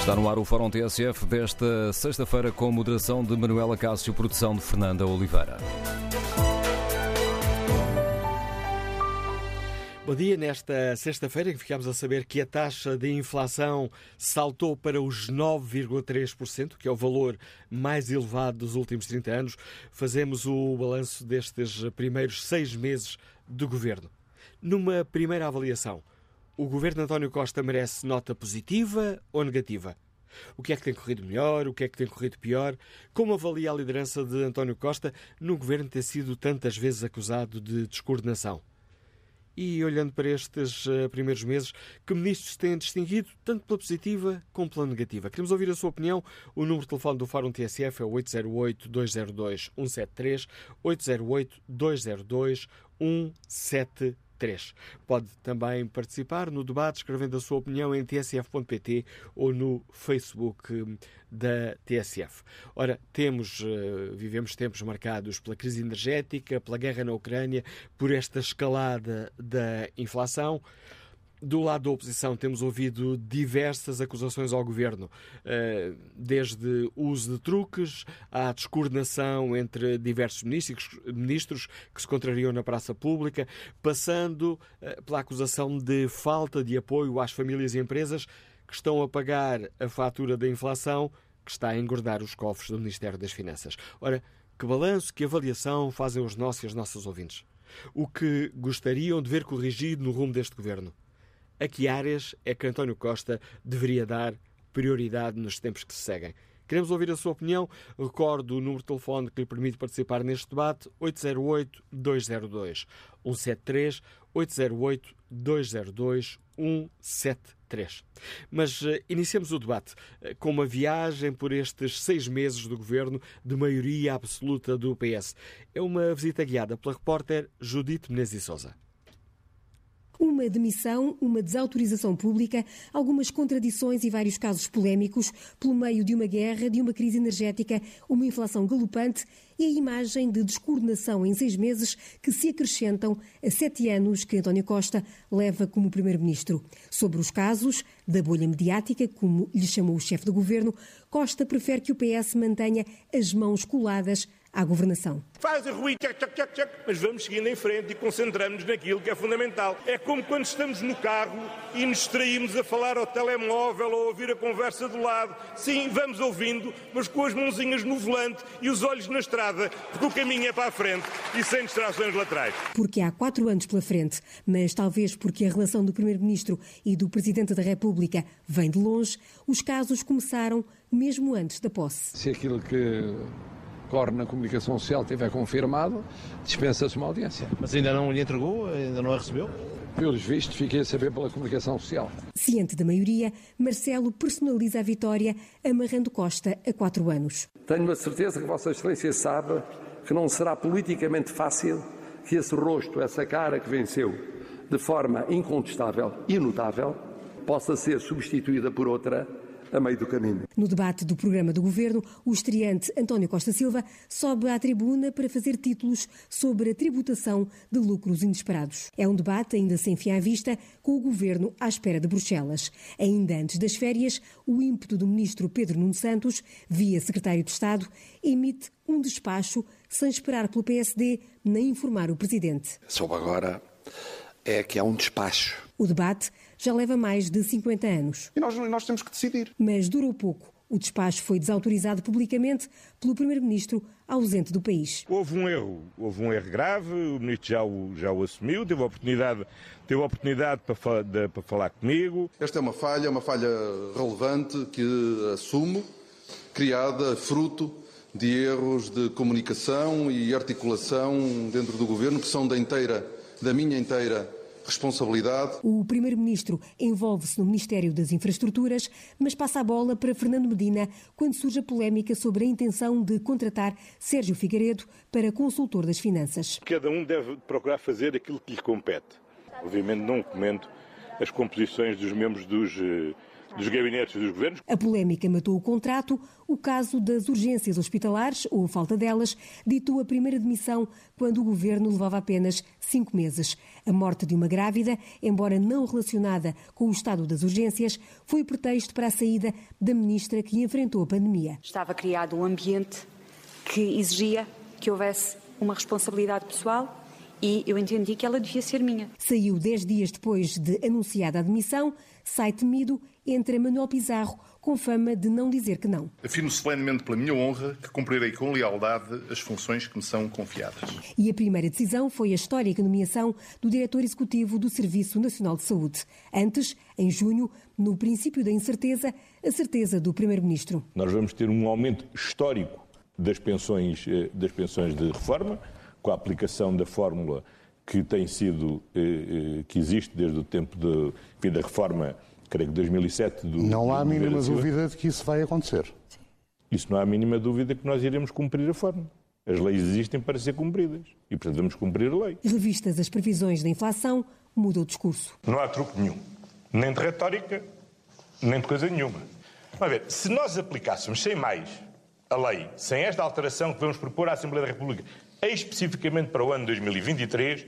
Está no ar o Fórum TSF desta sexta-feira com moderação de Manuela Cássio, produção de Fernanda Oliveira. Bom dia. Nesta sexta-feira ficamos a saber que a taxa de inflação saltou para os 9,3%, que é o valor mais elevado dos últimos 30 anos. Fazemos o balanço destes primeiros seis meses do governo. Numa primeira avaliação, o governo António Costa merece nota positiva ou negativa? O que é que tem corrido melhor? O que é que tem corrido pior? Como avalia a liderança de António Costa no governo ter sido tantas vezes acusado de descoordenação? E olhando para estes uh, primeiros meses, que ministros têm distinguido tanto pela positiva como pela negativa? Queremos ouvir a sua opinião. O número de telefone do Fórum TSF é o 808-202-173, 808-202-173. 3. Pode também participar no debate escrevendo a sua opinião em tsf.pt ou no Facebook hum, da TSF. Ora, temos, uh, vivemos tempos marcados pela crise energética, pela guerra na Ucrânia, por esta escalada da inflação. Do lado da oposição, temos ouvido diversas acusações ao governo, eh, desde uso de truques à descoordenação entre diversos ministros que se contrariam na praça pública, passando eh, pela acusação de falta de apoio às famílias e empresas que estão a pagar a fatura da inflação que está a engordar os cofres do Ministério das Finanças. Ora, que balanço, que avaliação fazem os nossos e as nossas ouvintes? O que gostariam de ver corrigido no rumo deste governo? A que áreas é que António Costa deveria dar prioridade nos tempos que se seguem. Queremos ouvir a sua opinião. Recordo o número de telefone que lhe permite participar neste debate: 808-202-173, 808-202-173. Mas uh, iniciemos o debate uh, com uma viagem por estes seis meses do governo de maioria absoluta do PS. É uma visita guiada pela repórter Judite Menezes Souza uma demissão, uma desautorização pública, algumas contradições e vários casos polémicos, pelo meio de uma guerra, de uma crise energética, uma inflação galopante e a imagem de descoordenação em seis meses que se acrescentam a sete anos que António Costa leva como Primeiro-Ministro. Sobre os casos da bolha mediática, como lhe chamou o chefe do governo, Costa prefere que o PS mantenha as mãos coladas à governação. Faz a ruim, tchac, tchac, tchac, tchac, mas vamos seguindo em frente e concentramos-nos naquilo que é fundamental. É como quando estamos no carro e nos distraímos a falar ao telemóvel ou a ouvir a conversa do lado. Sim, vamos ouvindo, mas com as mãozinhas no volante e os olhos na estrada, porque o caminho é para a frente e sem distrações laterais. Porque há quatro anos pela frente, mas talvez porque a relação do Primeiro-Ministro e do Presidente da República vem de longe, os casos começaram mesmo antes da posse. Se aquilo que corre na comunicação social tiver confirmado, dispensa-se uma audiência. Mas ainda não lhe entregou? Ainda não a recebeu? Pelos vistos, fiquei a saber pela comunicação social. Ciente da maioria, Marcelo personaliza a vitória, amarrando Costa a quatro anos. Tenho a certeza que Vossa Excelência sabe que não será politicamente fácil que esse rosto, essa cara que venceu de forma incontestável e notável, possa ser substituída por outra a meio do caminho. No debate do programa do governo, o estreante António Costa Silva sobe à tribuna para fazer títulos sobre a tributação de lucros inesperados. É um debate ainda sem fim à vista, com o governo à espera de Bruxelas. Ainda antes das férias, o ímpeto do ministro Pedro Nuno Santos, via secretário de Estado, emite um despacho sem esperar pelo PSD nem informar o presidente. Soube agora é que há um despacho. O debate já leva mais de 50 anos. E nós, nós temos que decidir. Mas durou pouco. O despacho foi desautorizado publicamente pelo Primeiro-Ministro ausente do país. Houve um erro, houve um erro grave, o Ministro já o, já o assumiu, teve a oportunidade, teve a oportunidade para, de, para falar comigo. Esta é uma falha, uma falha relevante que assumo, criada fruto de erros de comunicação e articulação dentro do Governo, que são da inteira, da minha inteira responsabilidade. O Primeiro-Ministro envolve-se no Ministério das Infraestruturas, mas passa a bola para Fernando Medina quando surge a polémica sobre a intenção de contratar Sérgio Figueiredo para consultor das finanças. Cada um deve procurar fazer aquilo que lhe compete. Obviamente não comento as composições dos membros dos, eh, dos gabinetes dos governos. A polémica matou o contrato. O caso das urgências hospitalares, ou falta delas, ditou a primeira demissão quando o governo levava apenas cinco meses. A morte de uma grávida, embora não relacionada com o estado das urgências, foi o pretexto para a saída da ministra que enfrentou a pandemia. Estava criado um ambiente que exigia que houvesse uma responsabilidade pessoal e eu entendi que ela devia ser minha. Saiu dez dias depois de anunciada a demissão, sai temido, entra Manuel Pizarro, com fama de não dizer que não. Afirmo solenemente pela minha honra que cumprirei com lealdade as funções que me são confiadas. E a primeira decisão foi a histórica nomeação do diretor executivo do Serviço Nacional de Saúde. Antes, em junho, no princípio da incerteza, a certeza do primeiro-ministro. Nós vamos ter um aumento histórico das pensões, eh, das pensões de reforma com a aplicação da fórmula que tem sido, eh, eh, que existe desde o tempo de, enfim, da reforma, creio que 2007. Do, não há a mínima Silva. dúvida de que isso vai acontecer. Isso não há a mínima dúvida que nós iremos cumprir a forma. As leis existem para ser cumpridas e, portanto, vamos cumprir a lei. Revistas as previsões da inflação, muda o discurso. Não há truque nenhum. Nem de retórica, nem de coisa nenhuma. Vamos ver, se nós aplicássemos sem mais a lei, sem esta alteração que vamos propor à Assembleia da República, especificamente para o ano 2023,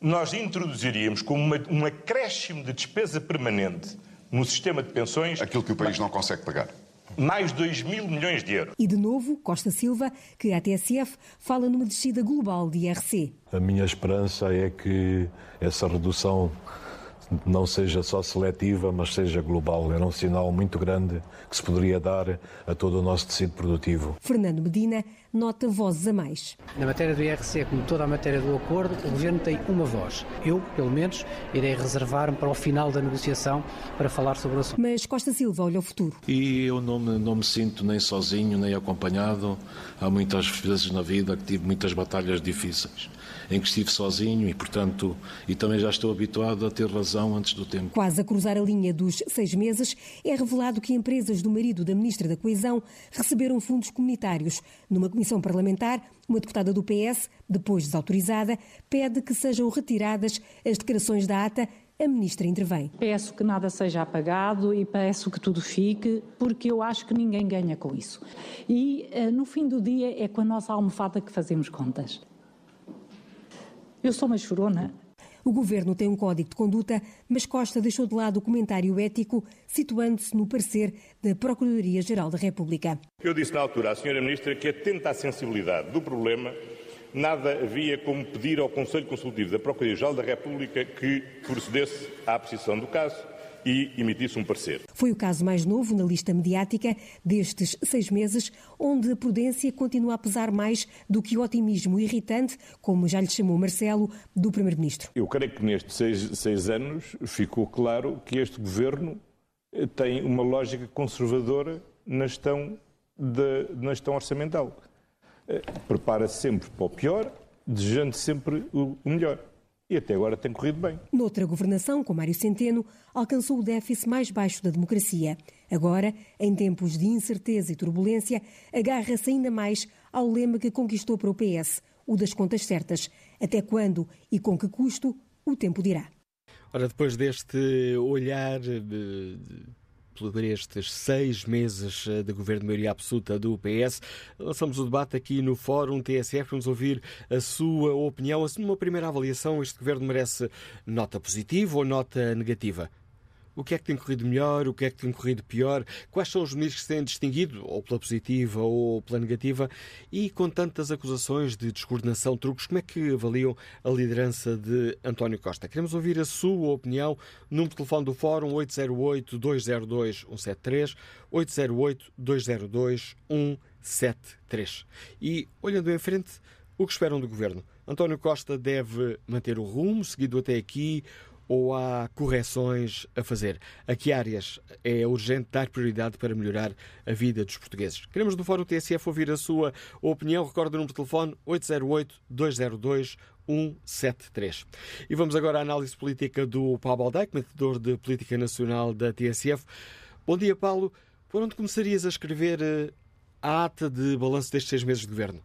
nós introduziríamos como uma, um acréscimo de despesa permanente no sistema de pensões. Aquilo que o país não consegue pagar. Mais 2 mil milhões de euros. E de novo, Costa Silva, que a TSF fala numa descida global de IRC. A minha esperança é que essa redução não seja só seletiva, mas seja global. Era um sinal muito grande que se poderia dar a todo o nosso tecido produtivo. Fernando Medina nota vozes a mais. Na matéria do IRC, como toda a matéria do acordo, o Governo tem uma voz. Eu, pelo menos, irei reservar-me para o final da negociação para falar sobre o assunto. Mas Costa Silva olha o futuro. E eu não me, não me sinto nem sozinho, nem acompanhado. Há muitas vezes na vida que tive muitas batalhas difíceis em que estive sozinho e, portanto, e também já estou habituado a ter razão antes do tempo. Quase a cruzar a linha dos seis meses, é revelado que empresas do marido da Ministra da Coesão receberam fundos comunitários. Numa comissão parlamentar, uma deputada do PS, depois desautorizada, pede que sejam retiradas as declarações da ATA a ministra intervém. Peço que nada seja apagado e peço que tudo fique, porque eu acho que ninguém ganha com isso. E no fim do dia é com a nossa almofada que fazemos contas. Eu sou uma chorona. O governo tem um código de conduta, mas Costa deixou de lado o comentário ético, situando-se no parecer da Procuradoria-Geral da República. Eu disse na altura à Sra. Ministra que, atenta à sensibilidade do problema, nada havia como pedir ao Conselho Consultivo da Procuradoria-Geral da República que procedesse à apreciação do caso e emitisse um parecer. Foi o caso mais novo na lista mediática destes seis meses, onde a prudência continua a pesar mais do que o otimismo irritante, como já lhe chamou Marcelo, do Primeiro-Ministro. Eu creio que nestes seis, seis anos ficou claro que este governo tem uma lógica conservadora na gestão, de, na gestão orçamental. Prepara-se sempre para o pior, desejando sempre o melhor. E até agora tem corrido bem. Noutra governação, com Mário Centeno, alcançou o déficit mais baixo da democracia. Agora, em tempos de incerteza e turbulência, agarra-se ainda mais ao lema que conquistou para o PS, o das contas certas. Até quando e com que custo, o tempo dirá. Ora, depois deste olhar de, por estes seis meses de governo de maioria absoluta do PS. Lançamos o debate aqui no Fórum TSF. Vamos ouvir a sua opinião. Numa primeira avaliação, este governo merece nota positiva ou nota negativa? O que é que tem corrido melhor? O que é que tem corrido pior? Quais são os ministros que se têm distinguido, ou pela positiva ou pela negativa? E com tantas acusações de descoordenação, truques, como é que avaliam a liderança de António Costa? Queremos ouvir a sua opinião. Número de telefone do Fórum 808-202-173, 808-202-173. E, olhando em frente, o que esperam do governo? António Costa deve manter o rumo seguido até aqui ou há correções a fazer? A que áreas é urgente dar prioridade para melhorar a vida dos portugueses? Queremos do Fórum TSF ouvir a sua opinião. Recorde o número de telefone 808-202-173. E vamos agora à análise política do Paulo Baldac, comentador de Política Nacional da TSF. Bom dia, Paulo. Por onde começarias a escrever a ata de balanço destes seis meses de governo?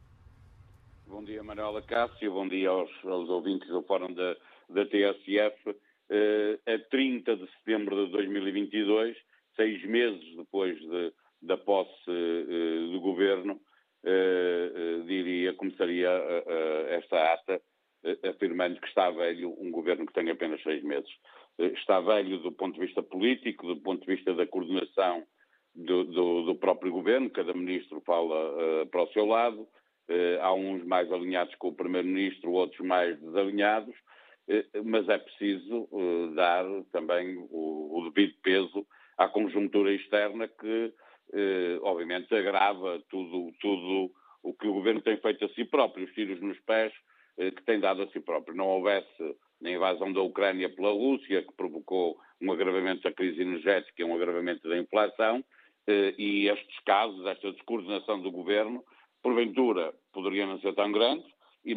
Bom dia, Manuela Cássio. Bom dia aos, aos ouvintes do Fórum da, da TSF. Uh, a 30 de setembro de 2022 seis meses depois de, da posse uh, do governo, uh, diria, começaria esta ata afirmando que está velho um governo que tem apenas seis meses. Está velho do ponto de vista político, do ponto de vista da coordenação do, do, do próprio governo, cada ministro fala para o seu lado, há uns mais alinhados com o primeiro-ministro, outros mais desalinhados, mas é preciso dar também o, devido peso à conjuntura externa que, eh, obviamente, agrava tudo, tudo o que o governo tem feito a si próprio, os tiros nos pés eh, que tem dado a si próprio. Não houvesse a invasão da Ucrânia pela Rússia, que provocou um agravamento da crise energética e um agravamento da inflação, eh, e estes casos, esta descoordenação do governo, porventura poderiam não ser tão grandes,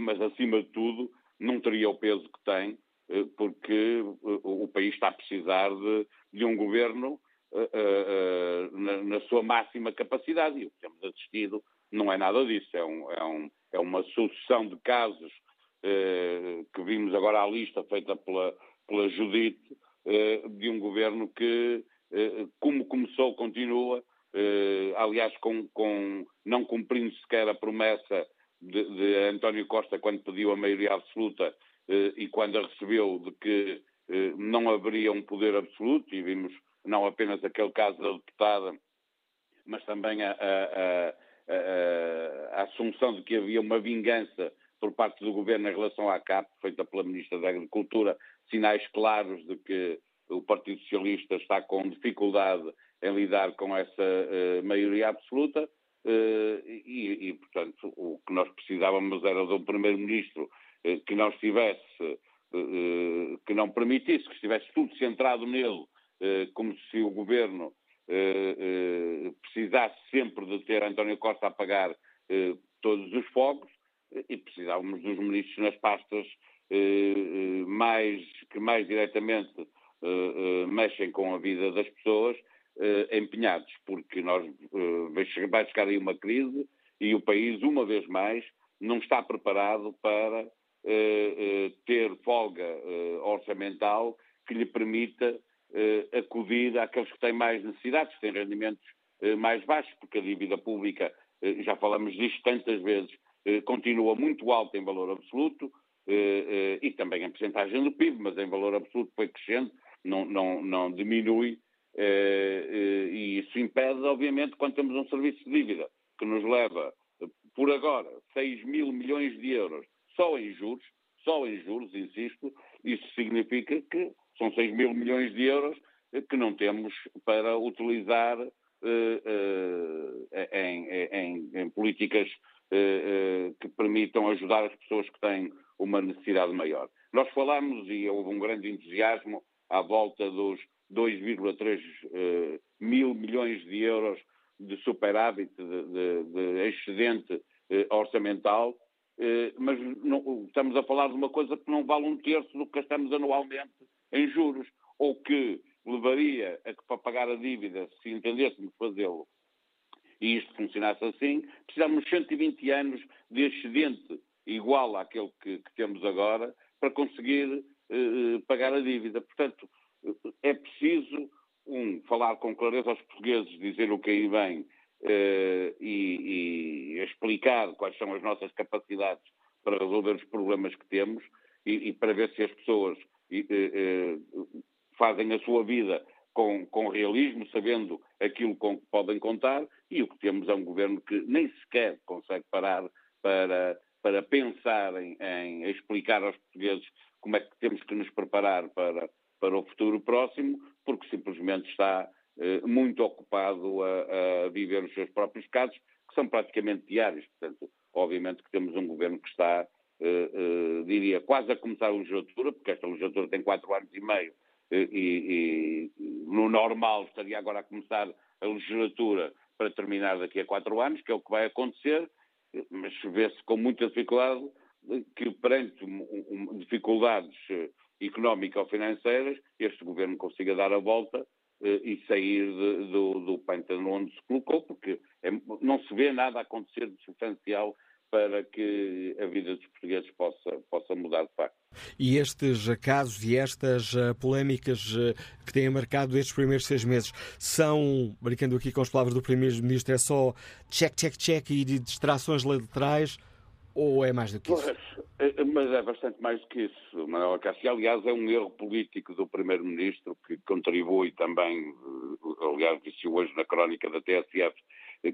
mas acima de tudo não teria o peso que tem, eh, porque eh, o país está a precisar de, de um governo uh, na, na, sua máxima capacidade. E o que temos assistido não é nada disso. É, um, é, um, é uma sucessão de casos que vimos agora à lista feita pela, pela Judite, de um governo que, como começou, continua, aliás, com, com, não cumprindo sequer a promessa de, de António Costa quando pediu a maioria absoluta e quando a recebeu de que não haveria um poder absoluto, e vimos não apenas aquele caso da deputada, mas também a, a, a, a, assunção de que havia uma vingança por parte do governo em relação à CAP, feita pela Ministra da Agricultura, sinais claros de que o Partido Socialista está com dificuldade em lidar com essa uh, maioria absoluta e, e, portanto, o que nós precisávamos era de um Primeiro-Ministro uh, que não estivesse, que não permitisse, que estivesse tudo centrado nele eh, como se o governo eh, eh, precisasse sempre de ter António Costa a pagar todos os fogos e precisávamos dos ministros nas pastas mais, que mais diretamente mexem com a vida das pessoas empenhados, porque nós vai chegar aí uma crise e o país, uma vez mais, não está preparado para ter folga orçamental que lhe permita eh, acudir àqueles que têm mais necessidades, que têm rendimentos eh, mais baixos, porque a dívida pública, eh, já falamos disto tantas vezes, continua muito alta em valor absoluto e também em percentagem do PIB, mas em valor absoluto foi crescendo, não, não, não diminui e isso impede, obviamente, quando temos um serviço de dívida que nos leva, por agora, 6 mil milhões de euros só em juros, só em juros, insisto, isso significa que são 6 mil milhões de euros que não temos para utilizar uh, em, em, em, políticas que permitam ajudar as pessoas que têm uma necessidade maior. Nós falamos, e houve um grande entusiasmo, à volta dos 2,3 mil milhões de euros de superávit, de, de, de excedente orçamental, mas não, estamos a falar de uma coisa que não vale um terço do que gastamos anualmente em juros, ou que levaria a que para pagar a dívida, se entendêssemos fazê-lo, e isto funcionasse assim, precisamos 120 anos de excedente igual àquele que, que temos agora para conseguir eh, pagar a dívida. Portanto, é preciso, um, falar com clareza aos portugueses, dizer o que aí vem eh, e, e, explicar quais são as nossas capacidades para resolver os problemas que temos e, e para ver se as pessoas eh, eh, fazem a sua vida com, com, realismo, sabendo aquilo com que podem contar, e o que temos é um governo que nem sequer consegue parar para, para pensar em, em explicar aos portugueses como é que temos que nos preparar para, para o futuro próximo, porque simplesmente está eh, muito ocupado a, a, viver os seus próprios casos, que são praticamente diários. Portanto, obviamente que temos um governo que está uh, diria, quase a começar a legislatura, porque esta legislatura tem quatro anos e meio, uh, e, e, no normal estaria agora a começar a legislatura para terminar daqui a quatro anos, que é o que vai acontecer, mas vê-se com muita dificuldade que perante um, um, dificuldades económico-financeiras, este governo consiga dar a volta e sair de, do, do pântano onde se colocou, porque é, não se vê nada acontecer de substancial para que a vida dos portugueses possa, possa mudar de facto. E estes casos e estas uh, polémicas uh, que têm marcado estes primeiros seis meses são, brincando aqui com as palavras do Primeiro-Ministro, é só check, check, check e distrações laterais ou é mais do que isso? Pois, mas é bastante mais do que isso, Manuel Cássio. Aliás, é um erro político do Primeiro-Ministro que contribui também, aliás, disse hoje na crónica da TSF,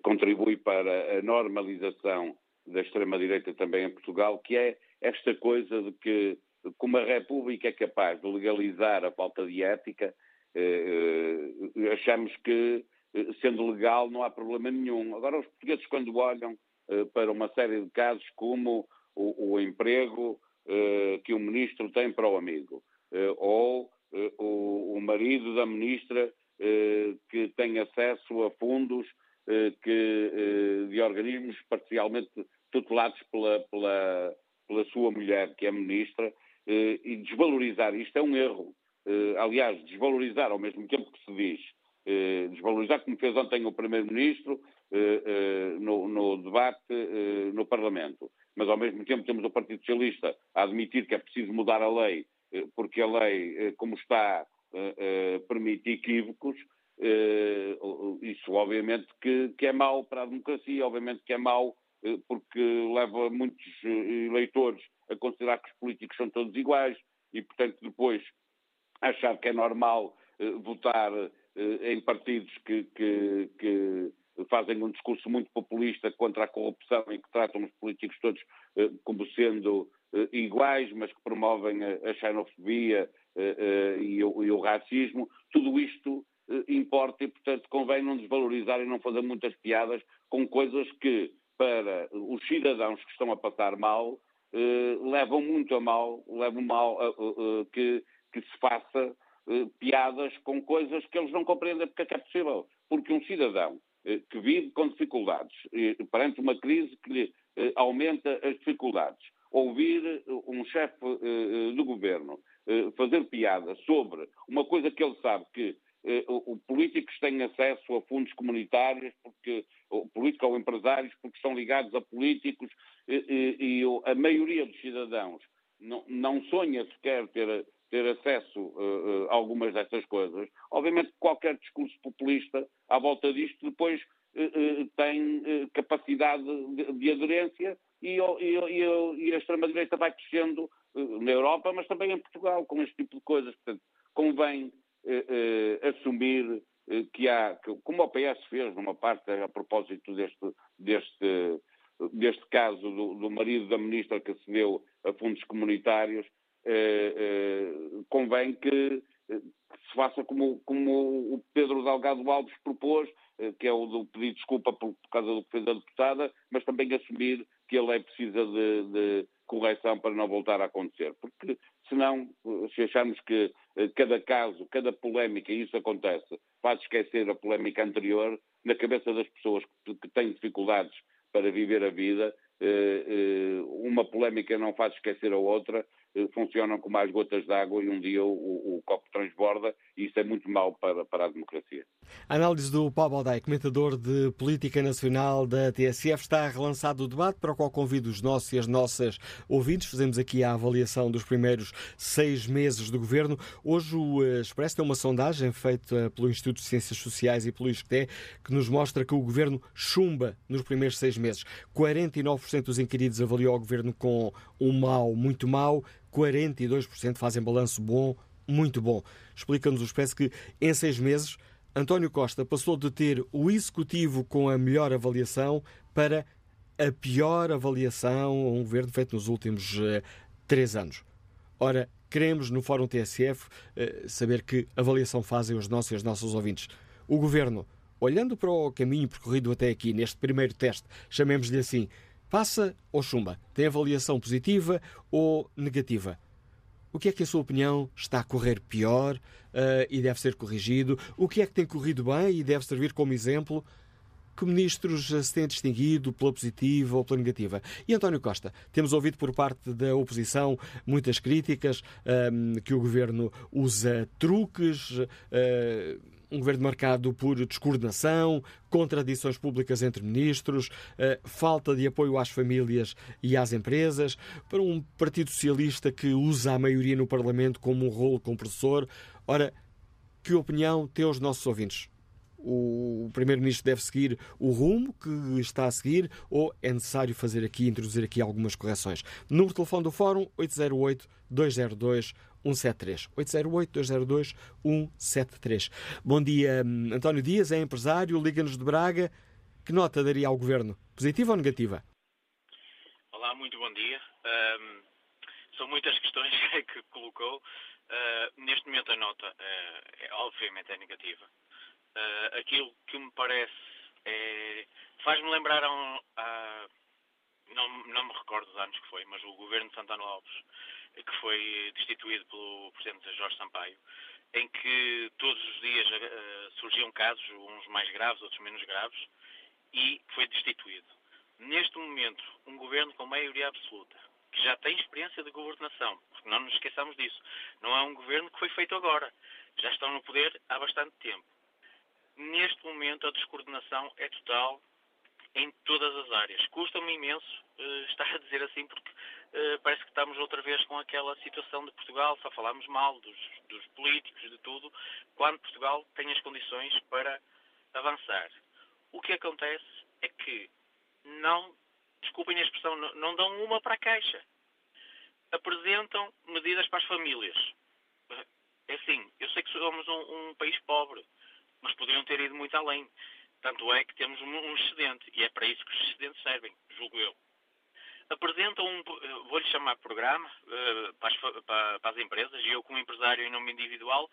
contribui para a normalização da extrema-direita também em Portugal, que é esta coisa de que, como a República é capaz de legalizar a falta de ética, eh, eh, achamos que, eh, sendo legal, não há problema nenhum. Agora, os portugueses, quando olham para uma série de casos como o, o emprego que o ministro tem para o amigo, ou o, o marido da ministra que tem acesso a fundos que, de organismos parcialmente tutelados pela, pela, pela sua mulher, que é ministra, eh, e desvalorizar isto é um erro. Eh, aliás, desvalorizar ao mesmo tempo que se diz, eh, desvalorizar como fez ontem o Primeiro-Ministro no, no, debate no Parlamento. Mas ao mesmo tempo temos o Partido Socialista a admitir que é preciso mudar a lei, porque a lei, como está, permite equívocos. Isso obviamente que, que é mau para a democracia, obviamente que é mau eh, porque leva muitos eh, eleitores a considerar que os políticos são todos iguais e, portanto, depois achar que é normal eh, votar em partidos que, que, que, fazem um discurso muito populista contra a corrupção e que tratam os políticos todos como sendo iguais, mas que promovem a, xenofobia e o, e o racismo. Tudo isto importa e, portanto, convém não desvalorizar e não fazer muitas piadas com coisas que para os cidadãos que estão a passar mal, eh, levam muito a mal, levam mal eh, eh, que, que, se faça eh, piadas com coisas que eles não compreendem porque é que é possível. Porque um cidadão eh, que vive com dificuldades, eh, perante uma crise que lhe aumenta as dificuldades, ouvir um chefe do governo fazer piadas sobre uma coisa que ele sabe que o, políticos têm acesso a fundos comunitários, porque o político ou empresários, porque estão ligados a políticos e, e, e a maioria dos cidadãos não, não sonha sequer ter, ter acesso uh, a algumas dessas coisas. Obviamente qualquer discurso populista à volta disto depois uh, tem capacidade de, de aderência e, e, e a extrema-direita vai crescendo na Europa, mas também em Portugal, com este tipo de coisas. Portanto, convém assumir que há, como o PS fez numa parte a propósito deste, deste, deste caso do, do marido da ministra que acedeu a fundos comunitários, convém que, que, se faça como, como o Pedro Delgado Alves propôs, que é o do pedir desculpa por, por causa do que fez a deputada, mas também assumir que a lei precisa de, de correção para não voltar a acontecer. Porque senão, se acharmos que eh, cada caso, cada polémica, e isso acontece, faz esquecer a polémica anterior, na cabeça das pessoas que têm dificuldades para viver a vida, eh, eh, uma polémica não faz esquecer a outra, funcionam como as gotas d'água e um dia o, o, o, copo transborda e isso é muito mau para, para a democracia. A análise do Paulo Baldai, comentador de Política Nacional da TSF, está relançado o debate para o qual convido os nossos e as nossas ouvintes. Fazemos aqui a avaliação dos primeiros seis meses do governo. Hoje o Expresso tem uma sondagem feita pelo Instituto de Ciências Sociais e pelo ISCTE que nos mostra que o governo chumba nos primeiros seis meses. 49% dos inquiridos avaliou o governo com um mau, muito mau, 42% fazem balanço bom, muito bom. Explica-nos o Expresso que em seis meses António Costa passou de ter o executivo com a melhor avaliação para a pior avaliação a um governo feito nos últimos uh, três anos. Ora, queremos no Fórum TSF uh, eh, saber que avaliação fazem os nossos e as nossas ouvintes. O governo, olhando para o caminho percorrido até aqui, neste primeiro teste, chamemos-lhe assim, Passa ou chumba? Tem avaliação positiva ou negativa? O que é que, a sua opinião, está a correr pior uh, e deve ser corrigido? O que é que tem corrido bem e deve servir como exemplo? Que ministros se têm distinguido pela positiva ou pela negativa? E António Costa, temos ouvido por parte da oposição muitas críticas, ehm, que o governo usa truques. Uh, um governo marcado por descoordenação, contradições públicas entre ministros, falta de apoio às famílias e às empresas, para um Partido Socialista que usa a maioria no Parlamento como um rolo compressor. Ora, que opinião têm os nossos ouvintes? o Primeiro-Ministro deve seguir o rumo que está a seguir ou é necessário fazer aqui, introduzir aqui algumas correções? Número de telefone do Fórum 808-202-173. 808-202-173. Bom dia, António Dias, é empresário, liga-nos de Braga. Que nota daria ao Governo? Positiva ou negativa? Olá, muito bom dia. Um, são muitas questões que colocou. Uh, neste momento a nota uh, é, obviamente é negativa. Uh, aquilo que me parece é, faz-me lembrar a, um, não, não, me recordo os anos que foi, mas o governo de Santana Lopes, que foi destituído pelo presidente Jorge Sampaio, em que todos os dias uh, surgiam casos, uns mais graves, outros menos graves, e foi destituído. Neste momento, um governo com maioria absoluta, que já tem experiência de governação, porque não nos esqueçamos disso, não é um governo que foi feito agora, já estão no poder há bastante tempo neste momento a descoordenação é total em todas as áreas. Custa-me imenso uh, estar a dizer assim, porque parece que estamos outra vez com aquela situação de Portugal, só falamos mal dos, dos, políticos, de tudo, quando Portugal tem as condições para avançar. O que acontece é que não, desculpem a expressão, não, não dão uma para a caixa. Apresentam medidas para as famílias. É assim, eu sei que somos um, um país pobre, mas poderiam ter ido muito além. Tanto é que temos um excedente, e é para isso que os excedentes servem, julgo eu. Apresentam um, vou-lhe chamar programa, uh, para, as, para, para as empresas, e eu como empresário em nome individual,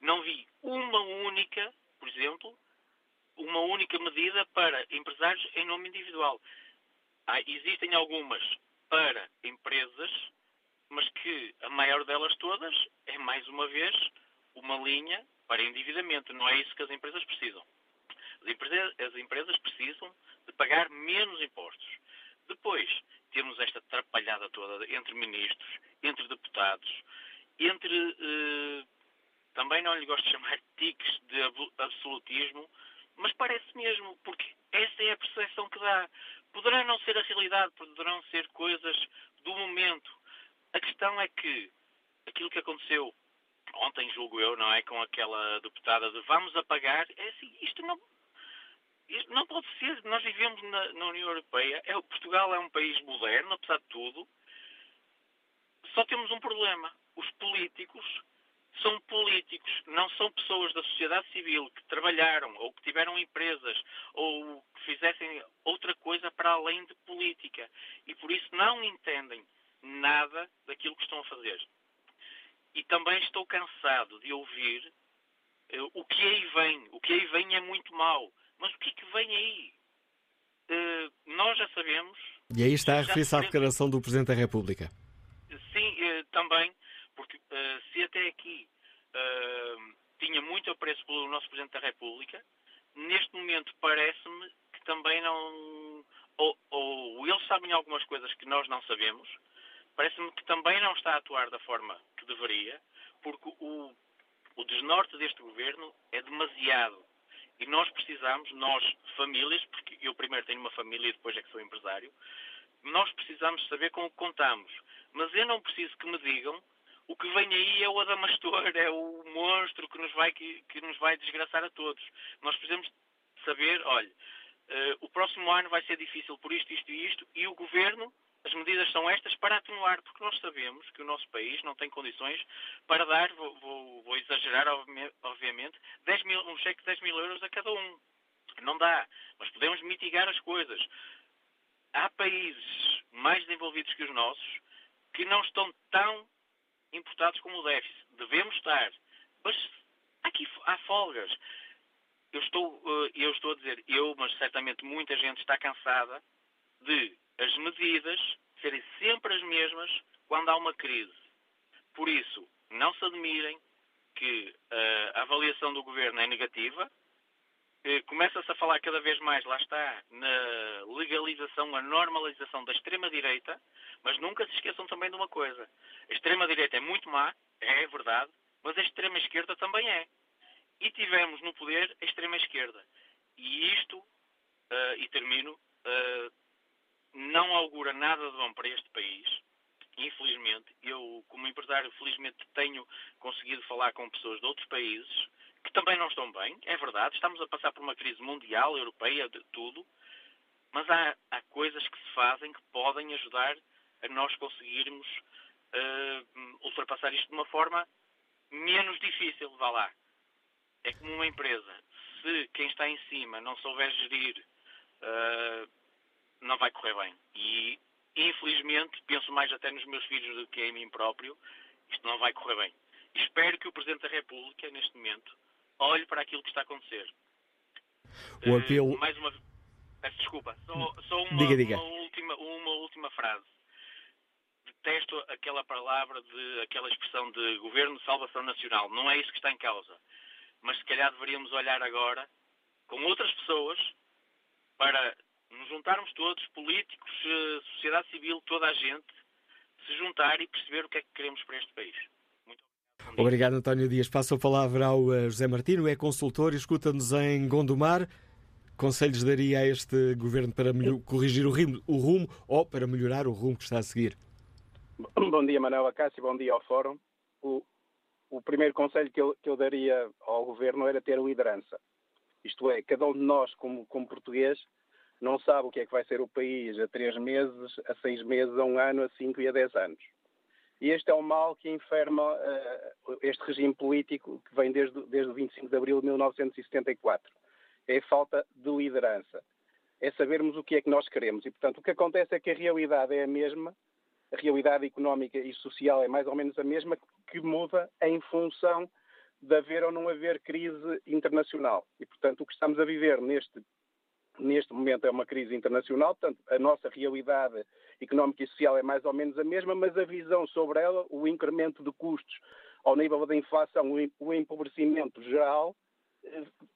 não vi uma única, por exemplo, uma única medida para empresários em nome individual. Há, existem algumas para empresas, mas que a maior delas todas é, mais uma vez, uma linha para endividamento. Não é isso que as empresas precisam. As empresas, as empresas precisam de pagar menos impostos. Depois, temos esta atrapalhada toda entre ministros, entre deputados, entre. Eh, também não lhe gosto de chamar tiques de absolutismo, mas parece mesmo, porque essa é a percepção que dá. Poderá não ser a realidade, poderão ser coisas do momento. A questão é que aquilo que aconteceu ontem, julgo eu, não é? Com aquela deputada de vamos apagar. É assim, isto não. Isto não pode ser. Nós vivemos na, na União Europeia. É, Portugal é um país moderno, apesar de tudo. Só temos um problema. Os políticos são políticos, não são pessoas da sociedade civil que trabalharam ou que tiveram empresas ou que fizessem outra coisa para além de política. E por isso não entendem nada daquilo que estão a fazer. E também estou cansado de ouvir uh, o que aí vem. O que aí vem é muito mau. Mas o que é que vem aí? Uh, nós já sabemos. E aí está a referir-se à declaração do Presidente da República. Sim, uh, também, porque se até aqui tinha muito apreço pelo nosso Presidente da República, neste momento parece-me que também não. Ou, ou eles sabem algumas coisas que nós não sabemos, parece-me que também não está a atuar da forma que deveria, porque o, o desnorte deste governo é demasiado. E nós precisamos, nós, famílias, porque eu primeiro tenho uma família e depois é que sou empresário, nós precisamos saber com o que contamos. Mas eu não preciso que me digam o que vem aí é o Adamastor, é o monstro que nos vai, que, que nos vai desgraçar a todos. Nós precisamos saber, olha, uh, o próximo ano vai ser difícil por isto, isto e isto, e o governo as medidas são estas para atenuar, porque nós sabemos que o nosso país não tem condições para dar, vou, vou, vou exagerar, obviamente, 10 mil, um cheque de 10 mil euros a cada um. Não dá, mas podemos mitigar as coisas. Há países mais desenvolvidos que os nossos que não estão tão importados como o déficit. Devemos estar. Mas aqui há folgas. Eu estou, eh, eu estou a dizer, eu, mas certamente muita gente está cansada de as medidas serem sempre as mesmas quando há uma crise. Por isso, não se admirem que uh, a avaliação do governo é negativa. Uh, Começa-se a falar cada vez mais, lá está, na legalização, a normalização da extrema-direita, mas nunca se esqueçam também de uma coisa. A extrema-direita é muito má, é verdade, mas a extrema-esquerda também é. e tivemos no poder a extrema-esquerda. E isto, uh, e termino, não augura nada de bom para este país. Infelizmente, eu, como empresário, felizmente tenho conseguido falar com pessoas de outros países que também não estão bem, é verdade. Estamos a passar por uma crise mundial, europeia, de tudo. Mas há, há coisas que se fazem que podem ajudar a nós conseguirmos uh, ultrapassar isto de uma forma menos difícil, vá lá. É como uma empresa. Se quem está em cima não souber gerir, uh, não vai correr bem. E, infelizmente, penso mais até nos meus filhos do que em mim próprio, isto não vai correr bem. Espero que o Presidente da República, neste momento, olhe para aquilo que está a acontecer. O apelo... Uh, mais uma desculpa, só, só uma, diga, diga. Uma, última, uma última frase. Detesto aquela palavra, de, aquela expressão de governo de salvação nacional. Não é isso que está em causa. Mas se calhar deveríamos olhar agora com outras pessoas para nos juntarmos todos, políticos, eh, sociedade civil, toda a gente, se juntar e perceber o que é que queremos para este país. Muito obrigado. Obrigado, António Dias. Passo a palavra ao eh, José Martino, é consultor e escuta-nos em Gondomar conselhos daria a este governo para corrigir o rumo, o rumo, ou para melhorar o rumo que está a seguir? Bom dia, Manuel Acácio, bom dia ao Fórum. O, o primeiro conselho que eu, que eu, daria ao governo era ter liderança. Isto é, cada um de nós, como, como português, não sabe o que é que vai ser o país a três meses, a seis meses, a um ano, a cinco e a dez anos. E este é o mal que enferma uh, este regime político que vem desde, desde 25 de abril de 1974 é falta de liderança. É sabermos o que é que nós queremos. E, portanto, o que acontece é que a realidade é a mesma, a realidade económica e social é mais ou menos a mesma, que muda em função de haver ou não haver crise internacional. E, portanto, o que estamos a viver neste, neste momento é uma crise internacional, portanto, a nossa realidade económica e social é mais ou menos a mesma, mas a visão sobre ela, o incremento de custos ao nível da inflação, o empobrecimento geral,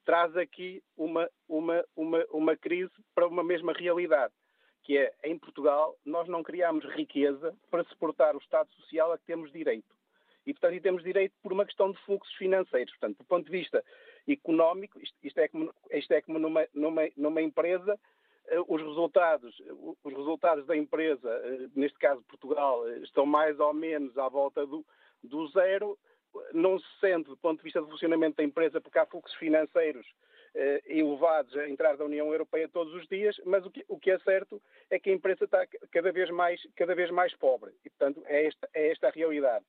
traz aqui uma, uma, uma, uma crise para uma mesma realidade, que é, em Portugal, nós não criamos riqueza para suportar o Estado Social a que temos direito. E, portanto, temos direito por uma questão de fluxos financeiros. Portanto, do ponto de vista económico, isto, é como, isto é como numa, numa, numa empresa, eh, os resultados, os resultados da empresa, eh, neste caso Portugal, eh, estão mais ou menos à volta do, do zero, não se sente do ponto de vista do funcionamento da empresa, porque há fluxos financeiros eh, elevados a entrar da União Europeia todos os dias, mas o que, o que, é certo é que a empresa está cada vez mais, cada vez mais pobre. E, portanto, é esta, é esta a realidade.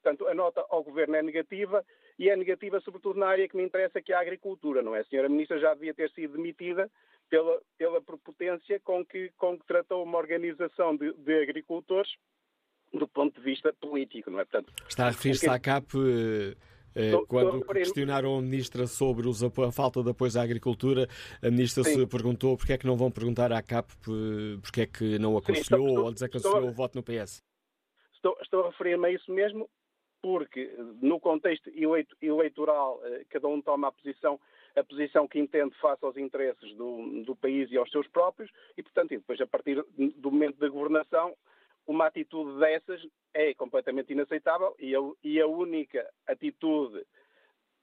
Portanto, a nota ao Governo é negativa e é negativa sobretudo na área que me interessa, que é a agricultura, não é? A senhora Ministra já devia ter sido demitida pela, pela prepotência com que, com que tratou uma organização de, de agricultores do ponto de vista político, não é? Portanto, Está a referir-se à CAP eh, eh, quando questionaram a Ministra sobre a falta de apoio à agricultura, a Ministra Sim. se perguntou porque é que não vão perguntar à CAP porque é que não aconselhou Sim, estou, ou desaconselhou estou, o voto no PS. Estou, estou a referir-me a isso mesmo porque no contexto eleitoral eh, cada um toma a posição a posição que entende face aos interesses do, do país e aos seus próprios e, portanto, depois a partir do momento da governação uma atitude dessas é completamente inaceitável e a, e a única atitude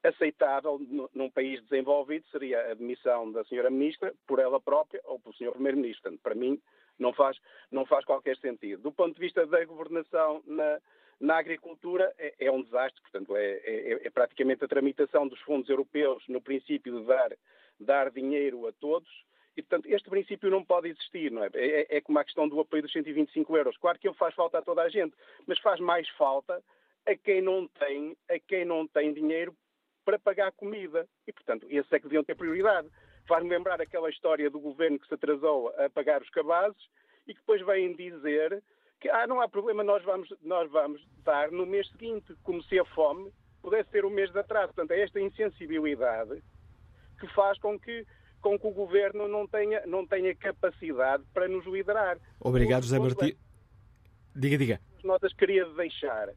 aceitável num país desenvolvido seria a demissão da senhora ministra por ela própria ou pelo senhor primeiro-ministro. Para mim não faz, não faz qualquer sentido. Do ponto de vista da governação na, na agricultura é, é, um desastre, portanto é, é, é, praticamente a tramitação dos fundos europeus no princípio de dar, dar dinheiro a todos e, portanto, este princípio não pode existir, não é? é? É, como a questão do apoio dos 125 euros. Claro que ele faz falta a toda a gente, mas faz mais falta a quem não tem, a quem não tem dinheiro para pagar comida. E, portanto, esses é que deviam ter prioridade. Faz-me lembrar aquela história do governo que se atrasou a pagar os cabazes e que depois vêm dizer que ah, não há problema, nós vamos, nós vamos dar no mês seguinte, como se a fome pudesse ter um mês de atraso. Portanto, é esta insensibilidade que faz com que com que o governo não tenha, não tenha capacidade para nos liderar. Obrigado, José Martins. Diga, diga. As notas queria deixar.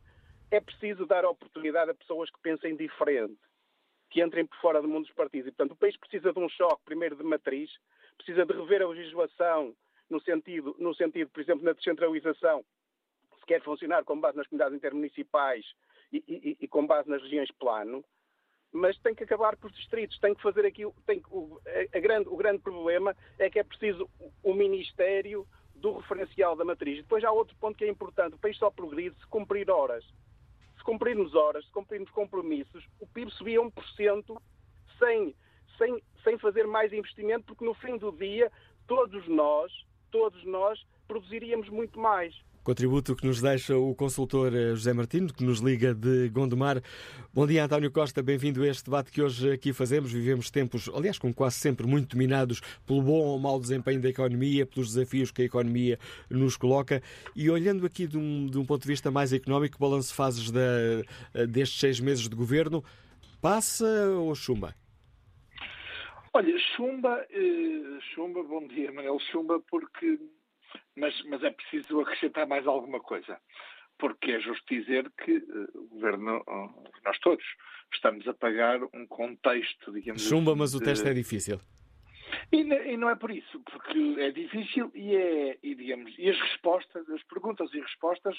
É preciso dar oportunidade a pessoas que pensem diferente, que entrem por fora do mundo dos partidos. E, portanto, o país precisa de um choque, primeiro, de matriz, precisa de rever a legislação no sentido, no sentido por exemplo, na descentralização, se quer funcionar com base nas comunidades intermunicipais e, e, e com base nas regiões plano, mas tem que acabar por distritos, tem que fazer aqui, tem, o, a, a grande, o grande problema é que é preciso o Ministério do referencial da matriz. Depois há outro ponto que é importante, o país só progride se cumprir horas. Se cumprirmos horas, se cumprirmos compromissos, o PIB subia 1% sem, sem, sem fazer mais investimento, porque no fim do dia todos nós, todos nós produziríamos muito mais. Contributo que nos deixa o consultor eh, José Martino, que nos liga de Gondomar. Bom dia, António Costa, bem-vindo a este debate que hoje aqui fazemos. Vivemos tempos, aliás, como quase sempre, muito dominados pelo bom ou mau desempenho da economia, pelos desafios que a economia nos coloca. E olhando aqui de um, de um ponto de vista mais económico, balanço fases da, eh, destes seis meses de governo, passa ou chumba? Olha, chumba, eh, chumba, bom dia, Manuel, chumba, porque mas, mas é preciso acrescentar mais alguma coisa, porque é justo dizer que uh, o governo, uh, nós todos, estamos a pagar um contexto, digamos Chumba, assim, mas o de... teste é difícil. E, e, não é por isso, porque é difícil e é, e, digamos, e as respostas, as perguntas e respostas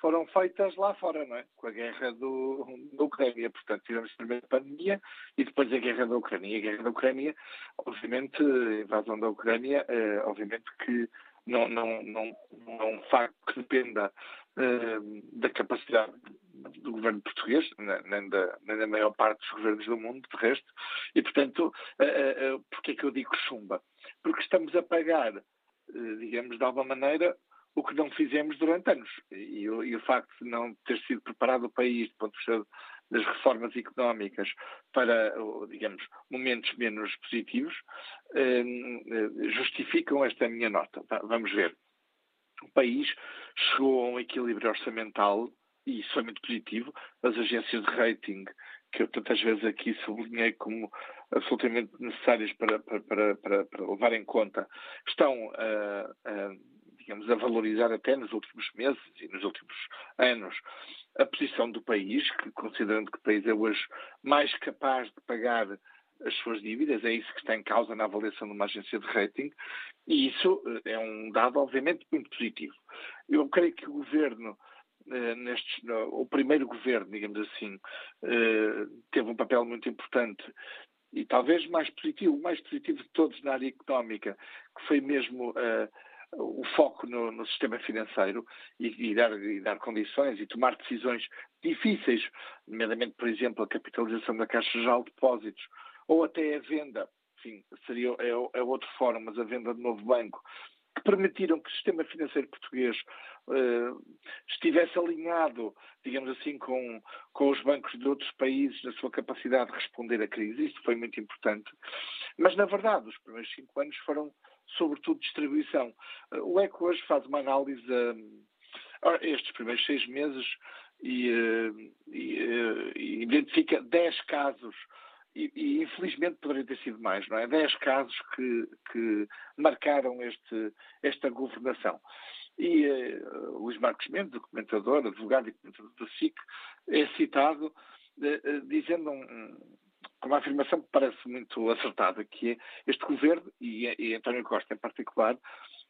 foram feitas lá fora, não é? Com a guerra do, da Ucrânia. Portanto, tivemos primeiro a pandemia e depois a guerra da Ucrânia. A guerra da Ucrânia, obviamente, a invasão da Ucrânia, eh, obviamente que não, não, não, não é um facto que dependa uh, da capacidade do governo português, nem da, nem da maior parte dos governos do mundo, de resto, e, portanto, uh, uh, porquê é que eu digo chumba? Porque estamos a pagar, uh, digamos, de alguma maneira, o que não fizemos durante anos. E, e, o facto de não ter sido preparado o país do ponto de vista das reformas económicas para, digamos, momentos menos positivos, eh, justificam esta minha nota. Vamos ver. O país chegou a um equilíbrio orçamental e isso foi muito positivo. As agências de rating, que eu tantas vezes aqui sublinhei como absolutamente necessárias para, para, para, para levar em conta, estão a, a, digamos, a valorizar até nos últimos meses e nos últimos anos a posição do país, que considerando que o país é hoje mais capaz de pagar as suas dívidas, é isso que está em causa na avaliação de uma agência de rating, e isso eh, é um dado, obviamente, muito positivo. Eu creio que o governo, eh, nestes, o primeiro governo, digamos assim, eh, teve um papel muito importante e talvez mais positivo, o mais positivo de todos na área económica, que foi mesmo o foco no, no sistema financeiro e, e, dar, e, dar, condições e tomar decisões difíceis, nomeadamente, por exemplo, a capitalização da Caixa Geral de Depósitos ou até a venda, enfim, seria, é, é outro fórum, mas a venda de novo banco, que permitiram que o sistema financeiro português uh, estivesse alinhado, digamos assim, com, com os bancos de outros países na sua capacidade de responder à crise. Isso foi muito importante. Mas, na verdade, os primeiros cinco anos foram sobretudo distribuição. O ECO hoje faz uma análise a estes primeiros seis meses e, eh, e, eh, e identifica 10 casos e, e, infelizmente poderia ter sido mais, não é? 10 casos que, que marcaram este, esta governação. E uh, Luís Marcos Mendes, documentador, advogado e comentador da SIC, é citado uh, dizendo um, com uma afirmação que parece muito acertada, que é este governo, e, e António Costa em particular,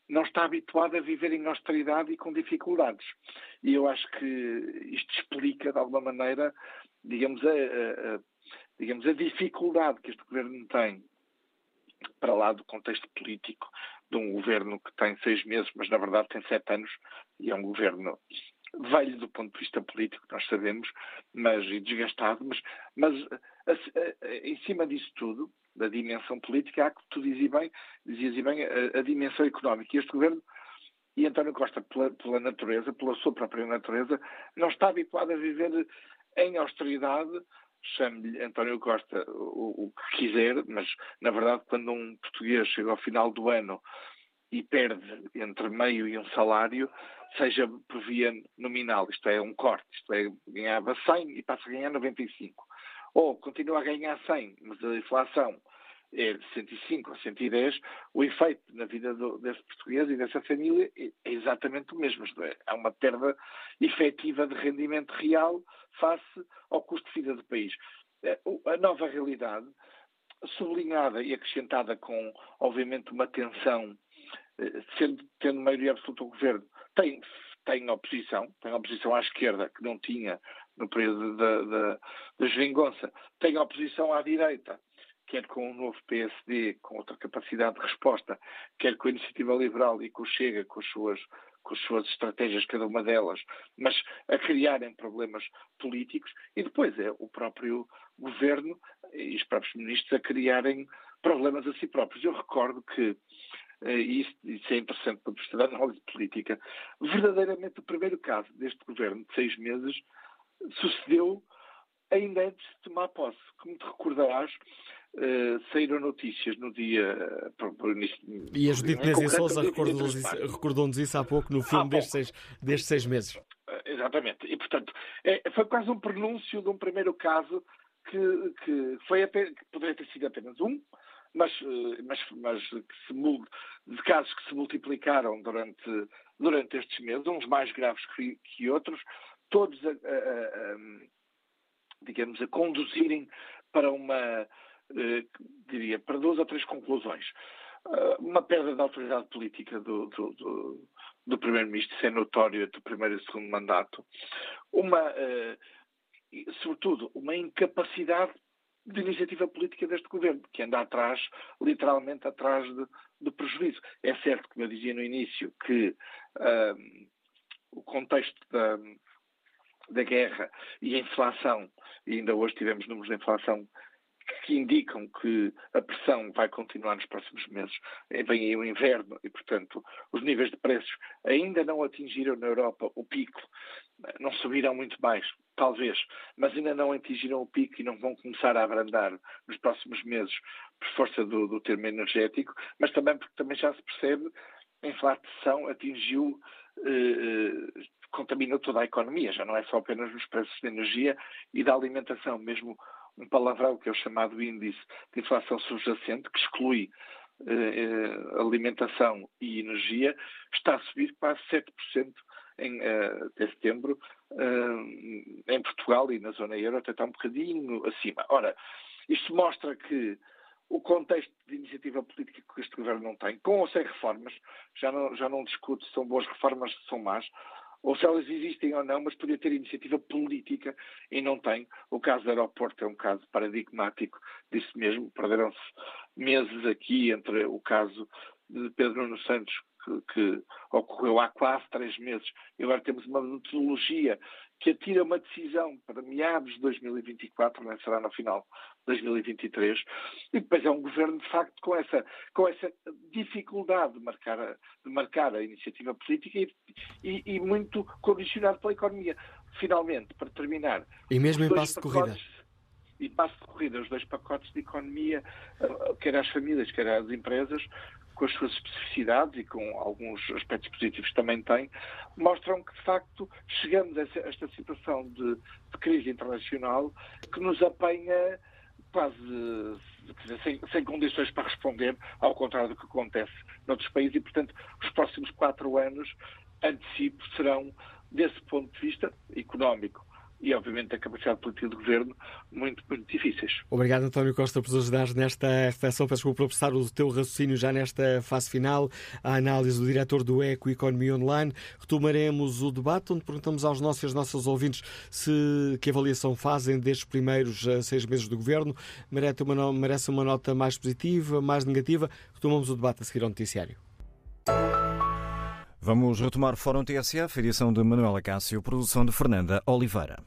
não está habituado a viver em austeridade e com dificuldades. E eu acho que isto explica, de alguma maneira, digamos, a, a, a, digamos, a dificuldade que este governo tem, para lá do contexto político, de um governo que tem seis meses, mas na verdade tem sete anos, e é um governo velho do ponto de vista político, nós sabemos, mas e desgastado, mas, mas em cima disso tudo, da dimensão política, há que tu dizias bem, dizias bem a, dimensão económica. Este governo, e António Costa, pela, pela natureza, pela sua própria natureza, não está habituado a viver em austeridade, chame-lhe António Costa o, o, que quiser, mas na verdade quando um português chega ao final do ano e perde entre meio e um salário, seja por via nominal, isto é, um corte, isto é, ganhava 100 e passa a ganhar 95. Ou continua a ganhar 100, mas a inflação é de 105 ou 110, o efeito na vida do, desse português e dessa família é, é exatamente o mesmo. É, há uma perda efetiva de rendimento real face ao custo de vida do país. É, a nova realidade, sublinhada e acrescentada com, obviamente, uma tensão eh, sendo, tendo maioria absoluta o governo, tem, tem oposição, tem oposição à esquerda que não tinha no período da, da, da geringonça. Tem oposição à direita, quer com o novo PSD, com outra capacidade de resposta, quer com a Iniciativa Liberal e com o Chega, com as suas, com as suas estratégias, cada uma delas, mas a criarem problemas políticos, e depois é o próprio governo e os próprios ministros a criarem problemas a si próprios. Eu recordo que eh, e isso, isso, é interessante para a análise política, verdadeiramente o primeiro caso deste governo de seis meses sucedeu ainda antes de tomar posse. Como te recordarás, uh, saíram notícias no dia. Uh, e a Judite Nezia Souza recordou-nos isso, recordou isso há pouco no filme ah, destes, seis, destes seis meses. Uh, exatamente. E, portanto, é, foi quase um pronúncio de um primeiro caso que, que, foi apenas, que poderia ter sido apenas um, mas, mas, mas de casos que se multiplicaram durante, durante estes meses, uns mais graves que, que outros, todos a, a, a, digamos, a conduzirem para uma, eh, diria, para duas ou três conclusões. Uh, uma perda de autoridade política do, do, do, do Primeiro-Ministro, isso é notório do primeiro e segundo mandato. Uma, uh, sobretudo, uma incapacidade de iniciativa política deste governo, que anda atrás, literalmente atrás de, do prejuízo. É certo, como eu dizia no início, que o contexto da, da guerra e a inflação, e ainda hoje tivemos números de inflação que indicam que a pressão vai continuar nos próximos meses. Vem aí o inverno e, portanto, os níveis de preços ainda não atingiram na Europa o pico. Não subirão muito mais, talvez, mas ainda não atingiram o pico e não vão começar a abrandar nos próximos meses por força do, do termo energético, mas também porque também já se percebe a inflação atingiu eh, contaminou toda a economia, já não é só apenas nos preços de energia e da alimentação, mesmo um palavrão que é o chamado índice de inflação subjacente, que exclui eh, eh alimentação e energia, está a subir quase 7% em eh, setembro eh, em Portugal e na zona euro até está um bocadinho acima. Ora, isto mostra que o contexto de iniciativa política que este governo não tem, com ou sem reformas, já não, já não discuto se são boas reformas, se são más, ou se elas existem ou não, mas podia ter iniciativa política e não tem. O caso do aeroporto é um caso paradigmático disso mesmo. Perderam-se meses aqui entre o caso de Pedro Nuno Santos, que, que, ocorreu há quase três meses, e agora temos uma metodologia que atira uma decisão para meados de 2024, não é? será no final de 2023, e depois é um governo, de facto, com essa, com essa dificuldade de marcar a, de marcar a iniciativa política e, e, e muito condicionado pela economia. Finalmente, para terminar... E mesmo em passo de corrida e passo de corrida os dois pacotes de economia, eh, quer às famílias, quer às empresas, com as suas especificidades e com alguns aspectos positivos também têm, mostram que, de facto, chegamos a esta situação de, de crise internacional que nos apanha quase sem, sem, condições para responder, ao contrário do que acontece noutros países, e, portanto, os próximos quatro anos, antecipo, serão, desse ponto de vista económico, e, obviamente, a capacidade política do governo muito, muito difíceis. Obrigado, António Costa, por ajudar nesta reflexão. Peço desculpa por passar o teu raciocínio já nesta fase final, a análise do diretor do Eco Economia Online. Retomaremos o debate, onde perguntamos aos nossos e às nossas ouvintes se, que avaliação fazem destes primeiros uh, seis meses do governo. Merece uma, merece uma nota mais positiva, mais negativa? Retomamos o debate a seguir ao noticiário. Vamos retomar o Fórum TSF, edição de Manuela Cássio, produção de Fernanda Oliveira.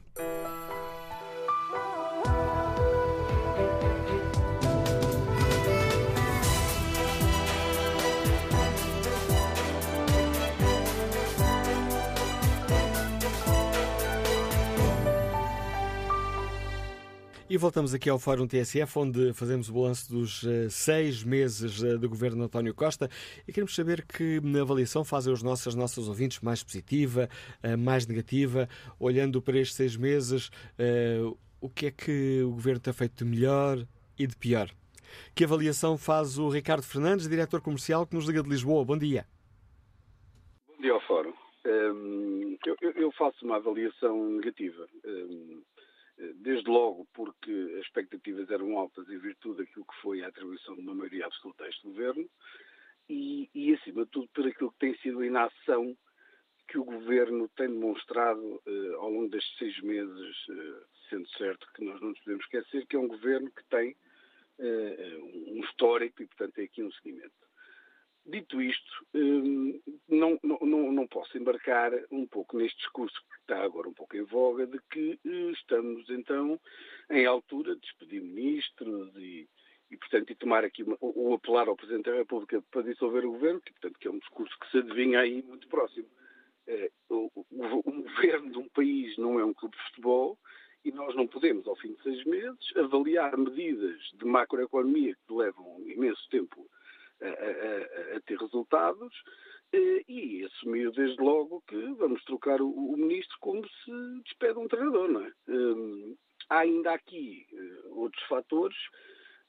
E voltamos aqui ao Fórum TSF, onde fazemos o balanço dos uh, seis meses uh, do governo de António Costa e queremos saber que na avaliação fazem os nossos, ouvintes mais positiva, uh, mais negativa, olhando para estes seis meses, o que é que o governo tem feito de melhor e de pior. Que avaliação faz o Ricardo Fernandes, diretor comercial, que nos liga de Lisboa? Bom dia. Bom dia ao Fórum. Um, eu, faço uma avaliação negativa. Um, desde logo porque as expectativas eram altas em virtude daquilo que foi a atribuição de uma maioria absoluta a este governo e, e acima de tudo, por aquilo que tem sido a inação que o governo tem demonstrado ao longo destes seis meses, sendo certo que nós não nos podemos esquecer que é um governo que tem um histórico e, portanto, tem aqui um seguimento. Dito isto, hum, não, não, não posso embarcar um pouco neste discurso que está agora um pouco em voga de que eh, estamos então em altura de despedir ministros e, e portanto, e tomar aqui uma, ou apelar ao Presidente da República para dissolver o governo, que, portanto, que é um discurso que se adivinha aí muito próximo. O, o governo de um país não é um clube de futebol e nós não podemos, ao fim de seis meses, avaliar medidas de macroeconomia que levam imenso tempo a, a, a ter resultados eh, e assumir desde logo que vamos trocar o, o, ministro como se despede um treinador, não é? Um, há ainda aqui uh, outros fatores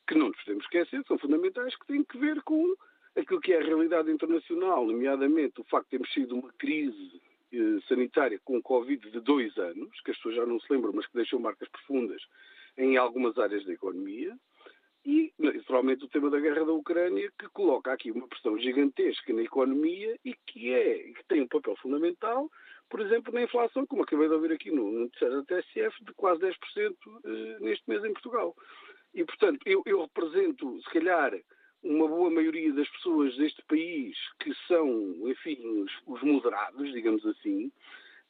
que não nos podemos esquecer, que são fundamentais, que têm que ver com aquilo que é a realidade internacional, nomeadamente o facto de termos sido uma crise uh, sanitária com Covid de dois anos, que as pessoas já não se lembram, mas que deixou marcas profundas em algumas áreas da economia, e, naturalmente, o tema da guerra da Ucrânia, que coloca aqui uma pressão gigantesca na economia e que, é, que tem um papel fundamental, por exemplo, na inflação, como acabei de ouvir aqui no noticiário da TSF, de quase 10% eh, neste mês em Portugal. E, portanto, eu, eu represento, se calhar, uma boa maioria das pessoas deste país que são, enfim, os, os moderados, digamos assim,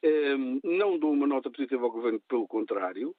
eh, não dou uma nota positiva ao governo, pelo contrário,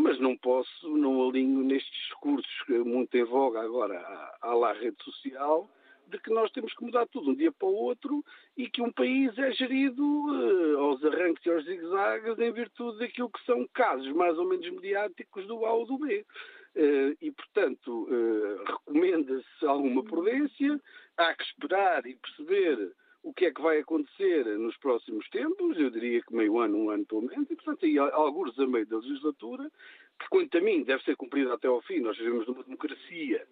mas não posso, não alinho nestes discursos muito em voga agora à, à lá rede social, de que nós temos que mudar tudo de um dia para o outro e que um país é gerido uh, aos arranques e aos zigue-zagues em virtude daquilo que são casos mais ou menos mediáticos do A ou do B. Uh, e, portanto, uh, recomenda-se alguma prudência, há que esperar e perceber o que é que vai acontecer nos próximos tempos, eu diria que meio ano, um ano pelo menos, e portanto aí alguns a meio da legislatura, que quanto a mim deve ser cumprida até ao fim, nós vivemos numa democracia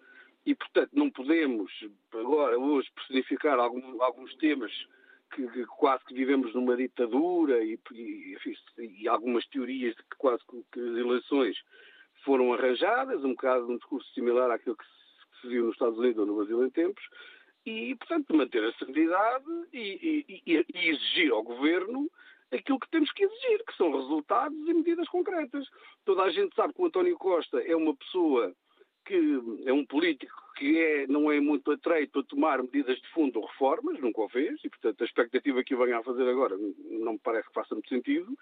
e portanto não podemos agora, hoje, personificar algum, alguns temas que, que, quase que vivemos numa ditadura e, e, e, algumas teorias de que quase que, que as eleições foram arranjadas, um bocado um discurso similar àquilo que se, que se viu nos Estados Unidos ou no Brasil em tempos, e, portanto, manter a serenidade e, e, e, exigir ao governo aquilo que temos que exigir, que são resultados e medidas concretas. Toda a gente sabe que o António Costa é uma pessoa que é um político que é, não é muito atreito a tomar medidas de fundo ou reformas, nunca o fez, e portanto a expectativa que o venha a fazer agora não me parece que faça muito sentido,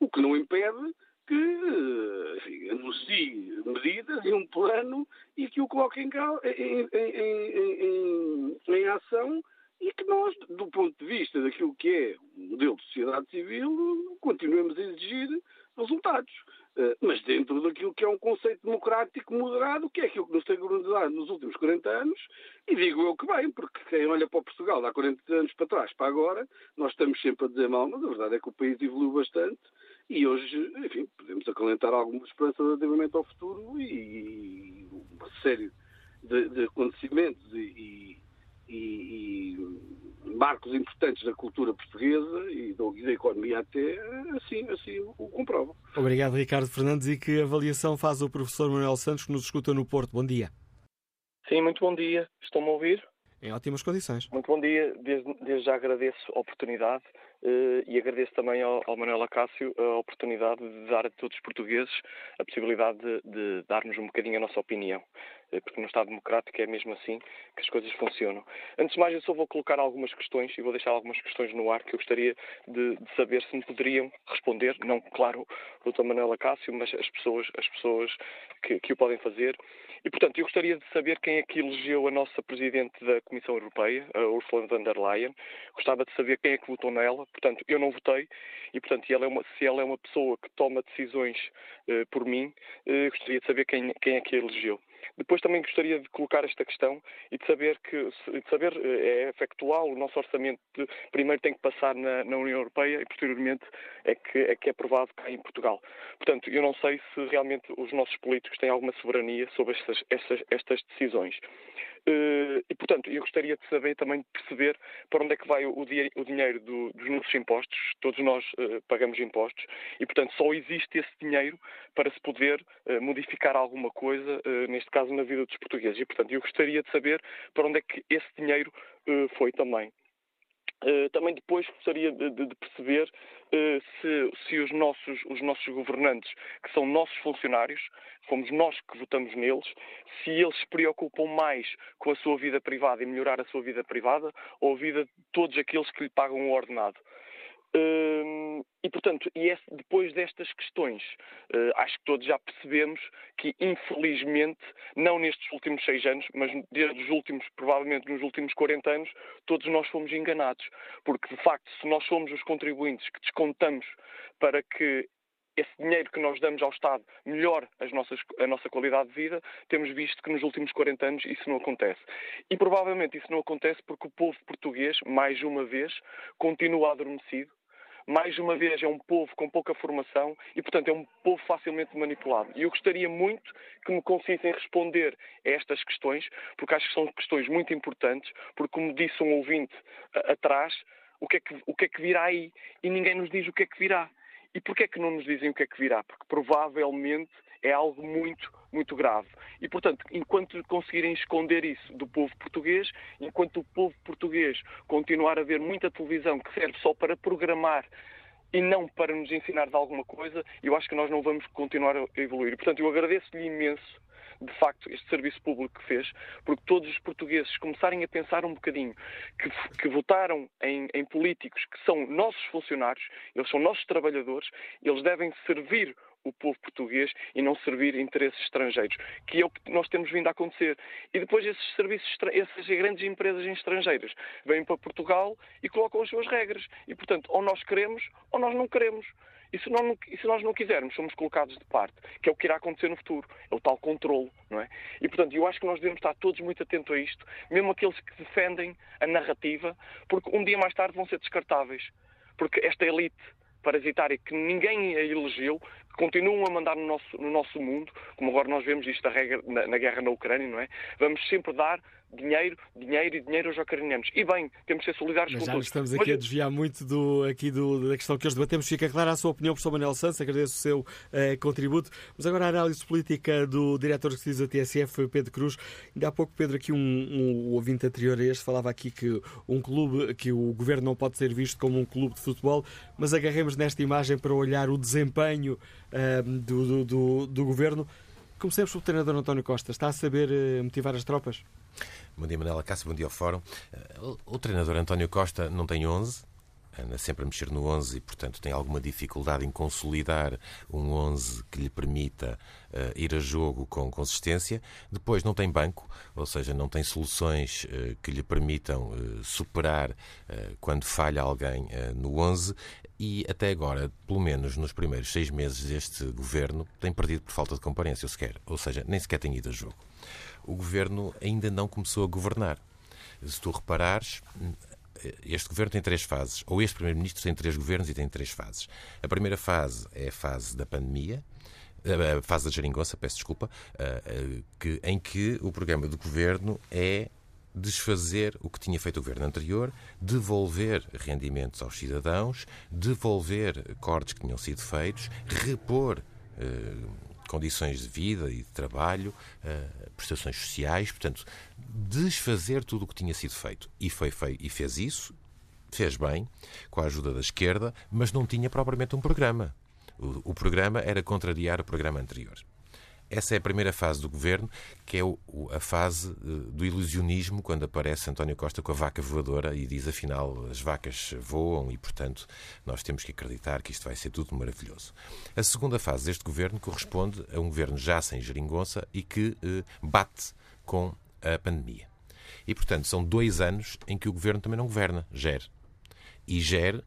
o que não impede que enfim, anuncie medidas e um plano e que o coloque em, em, em, em, ação e que nós, do ponto de vista daquilo que é o modelo de sociedade civil, continuemos a exigir resultados. Eh, mas dentro daquilo que é um conceito democrático moderado, que é aquilo que nos tem organizado nos últimos 40 anos, e digo eu que bem, porque quem olha para Portugal há 40 anos para trás, para agora, nós estamos sempre a dizer mal, mas a verdade é que o país evoluiu bastante e hoje, enfim, podemos acalentar alguma esperança relativamente ao futuro e, uma série de, de acontecimentos e, e, e, marcos importantes da cultura portuguesa e da, e da, economia até, assim, assim o comprovam. Obrigado, Ricardo Fernandes. E que avaliação faz o professor Manuel Santos, que nos escuta no Porto? Bom dia. Sim, muito bom dia. Estão-me a ouvir? Em ótimas condições. Muito bom dia. Desde, desde já agradeço a oportunidade e agradeço também ao, ao Manuel Acácio a oportunidade de dar a todos os portugueses a possibilidade de, de darmos um bocadinho a nossa opinião, porque no Estado Democrático é mesmo assim que as coisas funcionam. Antes de mais, eu só vou colocar algumas questões e vou deixar algumas questões no ar que eu gostaria de, de saber se me poderiam responder, não, claro, o Dr. Manuel Acácio, mas as pessoas, as pessoas que, que o podem fazer. E, portanto, eu gostaria de saber quem é que elegeu a nossa Presidente da Comissão Europeia, a Ursula von der Leyen. Gostava de saber quem é que votou nela Portanto, eu não votei e, portanto, ela é uma, se ela é uma pessoa que toma decisões uh, por mim, uh, gostaria de saber quem, quem é que a elegeu. Depois também gostaria de colocar esta questão e de saber que de saber eh, é factual, o nosso orçamento primeiro tem que passar na, na, União Europeia e posteriormente é que, é que é aprovado cá em Portugal. Portanto, eu não sei se realmente os nossos políticos têm alguma soberania sobre estas, estas, estas decisões. Eh, e, portanto, eu gostaria de saber também, de perceber para onde é que vai o, o dinheiro do, dos nossos impostos. Todos nós uh, pagamos impostos e, portanto, só existe esse dinheiro para se poder uh, modificar alguma coisa, neste caso na vida dos portugueses. E, portanto, eu gostaria de saber para onde é que esse dinheiro foi também. Uh, também depois gostaria de, de, de perceber uh, se, se os, nossos, os nossos governantes, que são nossos funcionários, fomos nós que votamos neles, se eles se preocupam mais com a sua vida privada e melhorar a sua vida privada ou a vida de todos aqueles que lhe pagam o ordenado. Uh, e, portanto, e depois destas questões, uh, acho que todos já percebemos que, infelizmente, não nestes últimos seis anos, mas desde os últimos, provavelmente nos últimos 40 anos, todos nós fomos enganados. Porque, de facto, se nós somos os contribuintes que descontamos para que esse dinheiro que nós damos ao Estado melhore as nossas, a nossa qualidade de vida, temos visto que nos últimos 40 anos isso não acontece. E provavelmente isso não acontece porque o povo português, mais uma vez, continua adormecido mais uma vez, é um povo com pouca formação e, portanto, é um povo facilmente manipulado. E eu gostaria muito que me conseguissem responder a estas questões, porque acho que são questões muito importantes, porque, como disse um ouvinte atrás, o que, é que, o que é que virá aí? E ninguém nos diz o que é que virá. E porquê é que não nos dizem o que é que virá? Porque provavelmente é algo muito, muito grave. E, portanto, enquanto conseguirem esconder isso do povo português, enquanto o povo português continuar a ver muita televisão que serve só para programar e não para nos ensinar de alguma coisa, eu acho que nós não vamos continuar a evoluir. Portanto, eu agradeço-lhe imenso de facto, este serviço público que fez, porque todos os portugueses começarem a pensar um bocadinho que, que votaram em, em políticos que são nossos funcionários, eles são nossos trabalhadores, eles devem servir o povo português e não servir interesses estrangeiros, que é o que nós temos vindo a acontecer. E depois esses serviços, essas grandes empresas estrangeiras vêm para Portugal e colocam as suas regras. E, portanto, ou nós queremos ou nós não queremos. E se, não, e se, nós não quisermos, somos colocados de parte, que é o que irá acontecer no futuro. É o tal controle, não é? E, portanto, eu acho que nós devemos estar todos muito atentos a isto, mesmo aqueles que defendem a narrativa, porque um dia mais tarde vão ser descartáveis. Porque esta elite parasitária que ninguém a elegeu, continuam a mandar no nosso, no nosso mundo, como agora nós vemos isto na, na, guerra na Ucrânia, não é? Vamos sempre dar dinheiro, dinheiro e dinheiro aos ucranianos. E bem, temos de ser solidários Mas com já todos. estamos aqui Mas... a desviar muito do, aqui do, da questão que hoje debatemos. Fica clara a sua opinião, professor Manuel Santos, agradeço o seu uh, contributo. Mas agora a análise política do diretor de da TSF, Pedro Cruz. Ainda há pouco, Pedro, aqui um, um, ouvinte anterior a este falava aqui que um clube, que o governo não pode ser visto como um clube de futebol, mas agarremos nesta imagem para olhar o desempenho uh, do, do, do, do governo. Comecemos pelo treinador António Costa. Está a saber uh, motivar as tropas? Bom dia, Manela Cássio. Bom dia ao Fórum. O, o treinador António Costa não tem 11, anda sempre a mexer no 11 e, portanto, tem alguma dificuldade em consolidar um 11 que lhe permita uh, ir a jogo com consistência. Depois, não tem banco, ou seja, não tem soluções uh, que lhe permitam uh, superar quando falha alguém no 11 e até agora, pelo menos nos primeiros seis meses deste governo, tem perdido por falta de comparência, sequer, ou seja, nem sequer tem ido a jogo. O governo ainda não começou a governar. Se tu reparares, este governo tem três fases, ou este primeiro-ministro tem três governos e tem três fases. A primeira fase é a fase da pandemia, a fase da geringonça, peço desculpa, que, em que o programa do governo é desfazer o que tinha feito o governo anterior, devolver rendimentos aos cidadãos, devolver cortes que tinham sido feitos, repor eh, condições de vida e de trabalho, eh, prestações sociais, portanto, desfazer tudo o que tinha sido feito. E, foi feito, e fez isso, fez bem, com a ajuda da esquerda, mas não tinha propriamente um programa. O, o programa era contrariar o programa anterior. Essa é a primeira fase do governo, que é o, a fase eh, do ilusionismo, quando aparece António Costa com a vaca voadora e diz, afinal, as vacas voam e, portanto, nós temos que acreditar que isto vai ser tudo maravilhoso. A segunda fase deste governo corresponde a um governo já sem geringonça e que eh, bate com a pandemia. E, portanto, são dois anos em que o governo também não governa, gere. E gere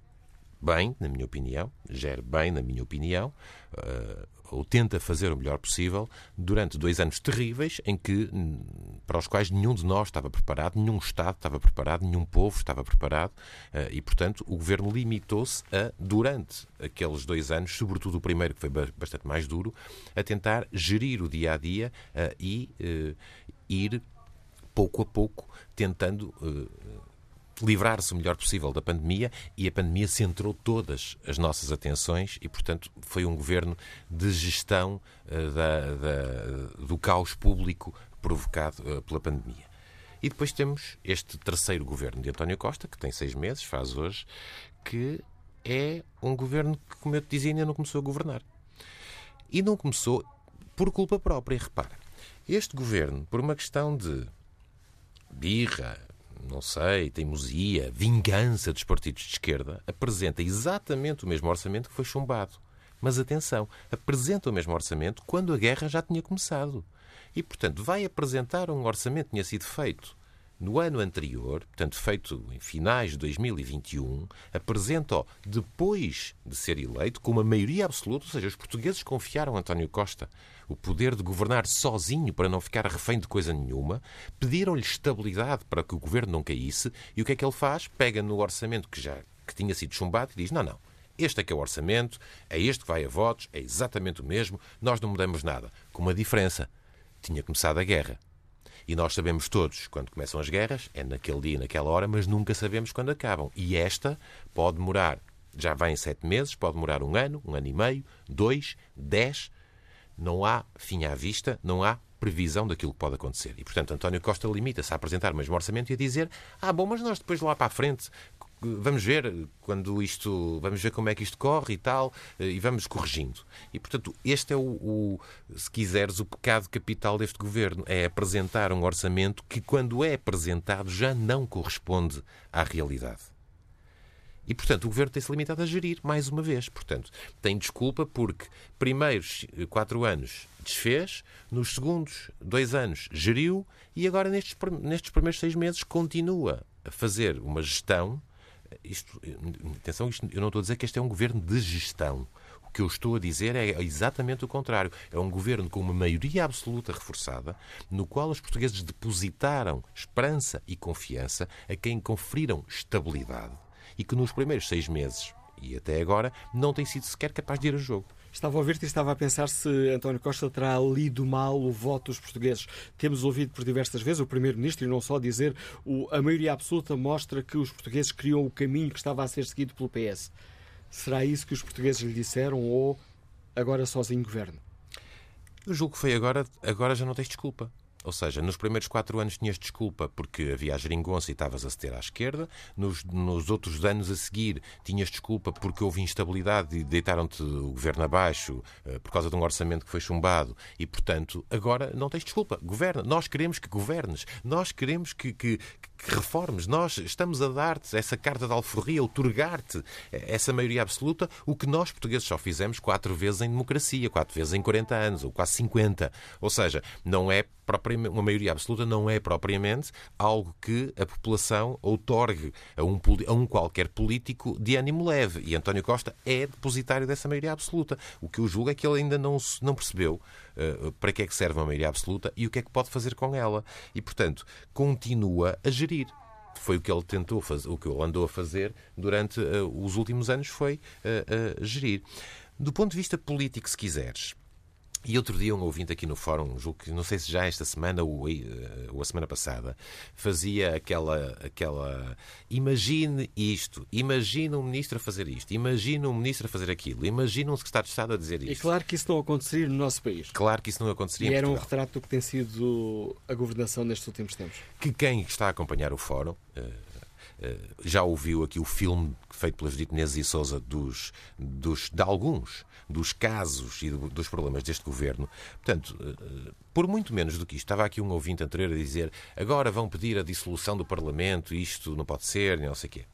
bem, na minha opinião, gere bem, na minha opinião, uh, ou tenta fazer o melhor possível durante dois anos terríveis em que para os quais nenhum de nós estava preparado, nenhum Estado estava preparado, nenhum povo estava preparado uh, e, portanto, o governo limitou-se a, durante aqueles dois anos, sobretudo o primeiro, que foi bastante mais duro, a tentar gerir o dia a dia uh, e ir pouco a pouco tentando livrar-se o melhor possível da pandemia e a pandemia centrou todas as nossas atenções e, portanto, foi um governo de gestão uh, da, da, do caos público provocado uh, pela pandemia. E depois temos este terceiro governo de António Costa, que tem seis meses, faz hoje, que é um governo que, como eu te dizia, ainda não começou a governar. E não começou por culpa própria. Repara, este governo, por uma questão de birra, não sei, teimosia, vingança dos partidos de esquerda, apresenta exatamente o mesmo orçamento que foi chumbado. Mas atenção, apresenta o mesmo orçamento quando a guerra já tinha começado. E, portanto, vai apresentar um orçamento que tinha sido feito no ano anterior, portanto, feito em finais de 2021, apresenta-o depois de ser eleito, com uma maioria absoluta, ou seja, os portugueses confiaram a António Costa o poder de governar sozinho para não ficar refém de coisa nenhuma, pediram-lhe estabilidade para que o governo não caísse, e o que é que ele faz? Pega no orçamento que já que tinha sido chumbado e diz: não, não. Este é que é o orçamento, é este que vai a votos, é exatamente o mesmo, nós não mudamos nada. Com uma diferença. Tinha começado a guerra. E nós sabemos todos quando começam as guerras, é naquele dia, naquela hora, mas nunca sabemos quando acabam. E esta pode demorar, já vai em sete meses, pode demorar um ano, um ano e meio, dois, dez. Não há fim à vista, não há previsão daquilo que pode acontecer. E, portanto, António Costa limita-se a apresentar o mesmo orçamento e a dizer: ah, bom, mas nós depois lá para a frente vamos ver quando isto, vamos ver como é que isto corre e tal, e vamos corrigindo. E portanto, este é o, o, se quiseres, o pecado capital deste governo, é apresentar um orçamento que quando é apresentado já não corresponde à realidade. E, portanto, o governo tem-se limitado a gerir, mais uma vez. Portanto, tem desculpa porque, primeiros quatro anos desfez, nos segundos dois anos geriu e agora, nestes, nestes primeiros seis meses, continua a fazer uma gestão isto, atenção, isto, eu não estou a dizer que este é um governo de gestão. O que eu estou a dizer é exatamente o contrário. É um governo com uma maioria absoluta reforçada, no qual os portugueses depositaram esperança e confiança a quem conferiram estabilidade e que nos primeiros seis meses e até agora não tem sido sequer capaz de ir a jogo. Estava a ouvir-te e estava a pensar se António Costa terá lido mal o voto dos portugueses. Temos ouvido por diversas vezes o Primeiro-Ministro, e não só dizer, o, a maioria absoluta mostra que os portugueses criam o caminho que estava a ser seguido pelo PS. Será isso que os portugueses lhe disseram ou agora sozinho governo? Eu julgo que foi agora, agora já não tens desculpa. Ou seja, nos primeiros quatro anos tinhas desculpa porque havia a geringonça e estavas a ceder à esquerda. Nos, nos outros anos a seguir tinhas desculpa porque houve instabilidade e deitaram-te o governo abaixo uh, por causa de um orçamento que foi chumbado. E, portanto, agora não tens desculpa. Governa. Nós queremos que governes. Nós queremos que, que, que reformes. Nós estamos a dar-te essa carta de alforria, otorgar-te essa maioria absoluta, o que nós portugueses só fizemos quatro vezes em democracia, quatro vezes em 40 anos, ou quase 50. Ou seja, não é uma maioria absoluta não é propriamente algo que a população outorgue a um, a um qualquer político de ânimo leve. E António Costa é depositário dessa maioria absoluta. O que eu julgo é que ele ainda não, não percebeu para que é que serve uma maioria absoluta e o que é que pode fazer com ela. E, portanto, continua a gerir foi o que ele tentou fazer, o que ele andou a fazer durante uh, os últimos anos foi uh, uh, gerir. Do ponto de vista político, se quiseres, e outro dia um ouvinte aqui no fórum, julgo que não sei se já esta semana ou, eh, ou a semana passada, fazia aquela, aquela imagine isto, imagine um ministro a fazer isto, imagine um ministro a fazer aquilo, imagine um secretário de Estado a dizer isto. E claro que isso não aconteceria no nosso país. Claro que isso não aconteceria E era um retrato do que tem sido a governação nestes últimos tempos. Que quem está a acompanhar o fórum eh, já ouviu aqui o filme feito pelas Menezes e Sousa dos, dos, de alguns dos casos e dos problemas deste governo. Portanto, eh, por muito menos do que isto, estava aqui um ouvinte anterior a dizer agora vão pedir a dissolução do Parlamento, isto não pode ser, não sei o quê.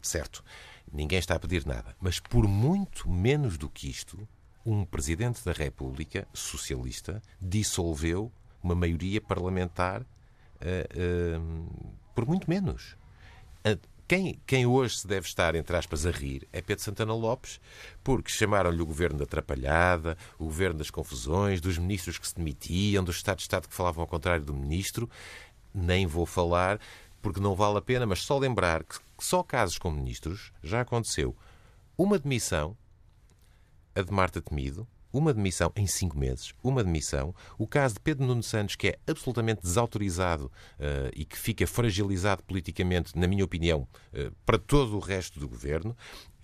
Certo, ninguém está a pedir nada. Mas por muito menos do que isto, um Presidente da República socialista dissolveu uma maioria parlamentar uh, uh, por muito menos. Quem, quem hoje se deve estar, entre aspas, a rir é Pedro Santana Lopes, porque chamaram-lhe o governo da atrapalhada, o governo das confusões, dos ministros que se demitiam, dos Estados de Estado que falavam ao contrário do ministro. Nem vou falar, porque não vale a pena, mas só lembrar que só casos com ministros já aconteceu uma demissão, a de Marta Temido, uma demissão em cinco meses, uma demissão. O caso de Pedro Nuno Santos, que é absolutamente desautorizado uh, e que fica fragilizado politicamente, na minha opinião, uh, para todo o resto do governo.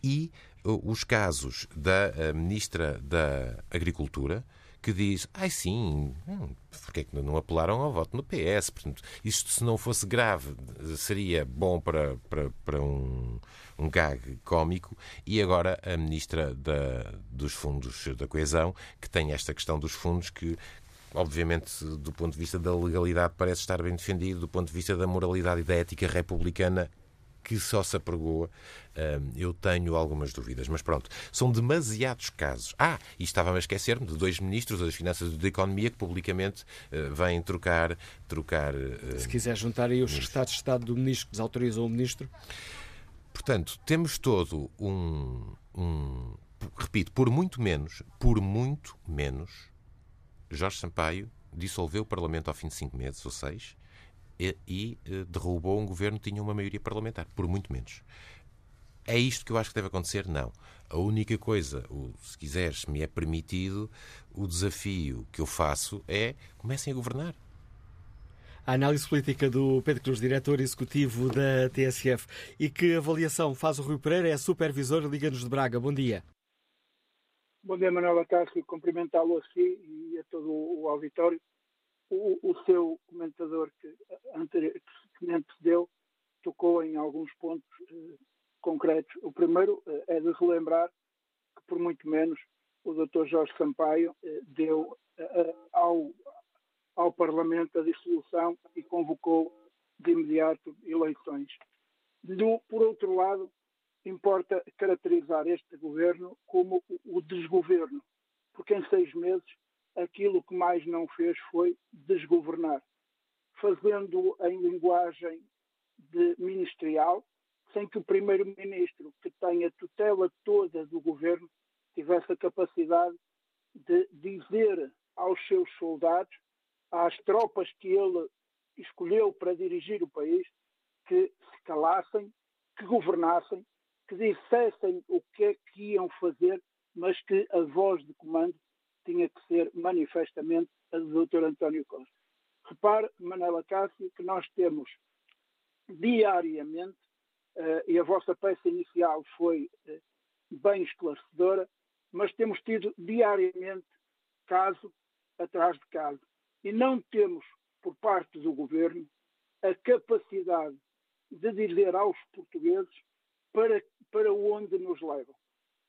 E os casos da Ministra da Agricultura, que diz, ai sim, hum, porque é que não apelaram ao voto no PS? Portanto, isto se não fosse grave seria bom para, para, para um, um gag cómico. E agora a Ministra da, dos Fundos da Coesão, que tem esta questão dos fundos que obviamente, do ponto de vista da legalidade, parece estar bem defendido, do ponto de vista da moralidade e da ética republicana, que só se apregoa, hum, eu tenho algumas dúvidas. Mas pronto, são demasiados casos. Ah, e estava a esquecer-me de dois ministros das Finanças e da Economia que publicamente eh, vêm trocar. trocar eh, se quiser juntar aí os estados de Estado do ministro que desautorizam o ministro. Portanto, temos todo um, um. Repito, por muito menos, por muito menos, Jorge Sampaio dissolveu o Parlamento ao fim de cinco meses ou seis e, e eh, derrubou um governo que tinha uma maioria parlamentar, por muito menos. É isto que eu acho que deve acontecer? Não. A única coisa, se quiseres, me é permitido, o desafio que eu faço é comecem a governar. A análise política do Pedro Cruz, diretor executivo da TSF. E que avaliação faz o Rui Pereira, é supervisor Liga-nos de Braga. Bom dia. Bom dia, Manuel Cássio. Cumprimentá-lo a si e a todo o auditório o, o seu comentador que, que me antecedeu tocou em alguns pontos eh, concretos. O primeiro eh, é de relembrar que, por muito menos, o Dr. Jorge Sampaio eh, deu ao, ao Parlamento a dissolução e convocou de imediato eleições. Do, por outro lado, importa caracterizar este governo como o desgoverno, porque em seis meses aquilo que mais não fez foi desgovernar, fazendo em linguagem ministerial, sem que o primeiro-ministro, que tem a tutela toda do governo, tivesse a capacidade de dizer aos seus soldados, às tropas que ele escolheu para dirigir o país, que se calassem, que governassem, que dissessem o que é que iam fazer, mas que a voz de comando tinha que ser manifestamente a do Dr. António Costa. Repare, Manela Cássio, que nós temos diariamente, uh, e a vossa peça inicial foi uh, bem esclarecedora, mas temos tido diariamente caso atrás de caso. E não temos, por parte do governo, a capacidade de dizer aos portugueses para, para onde nos levam.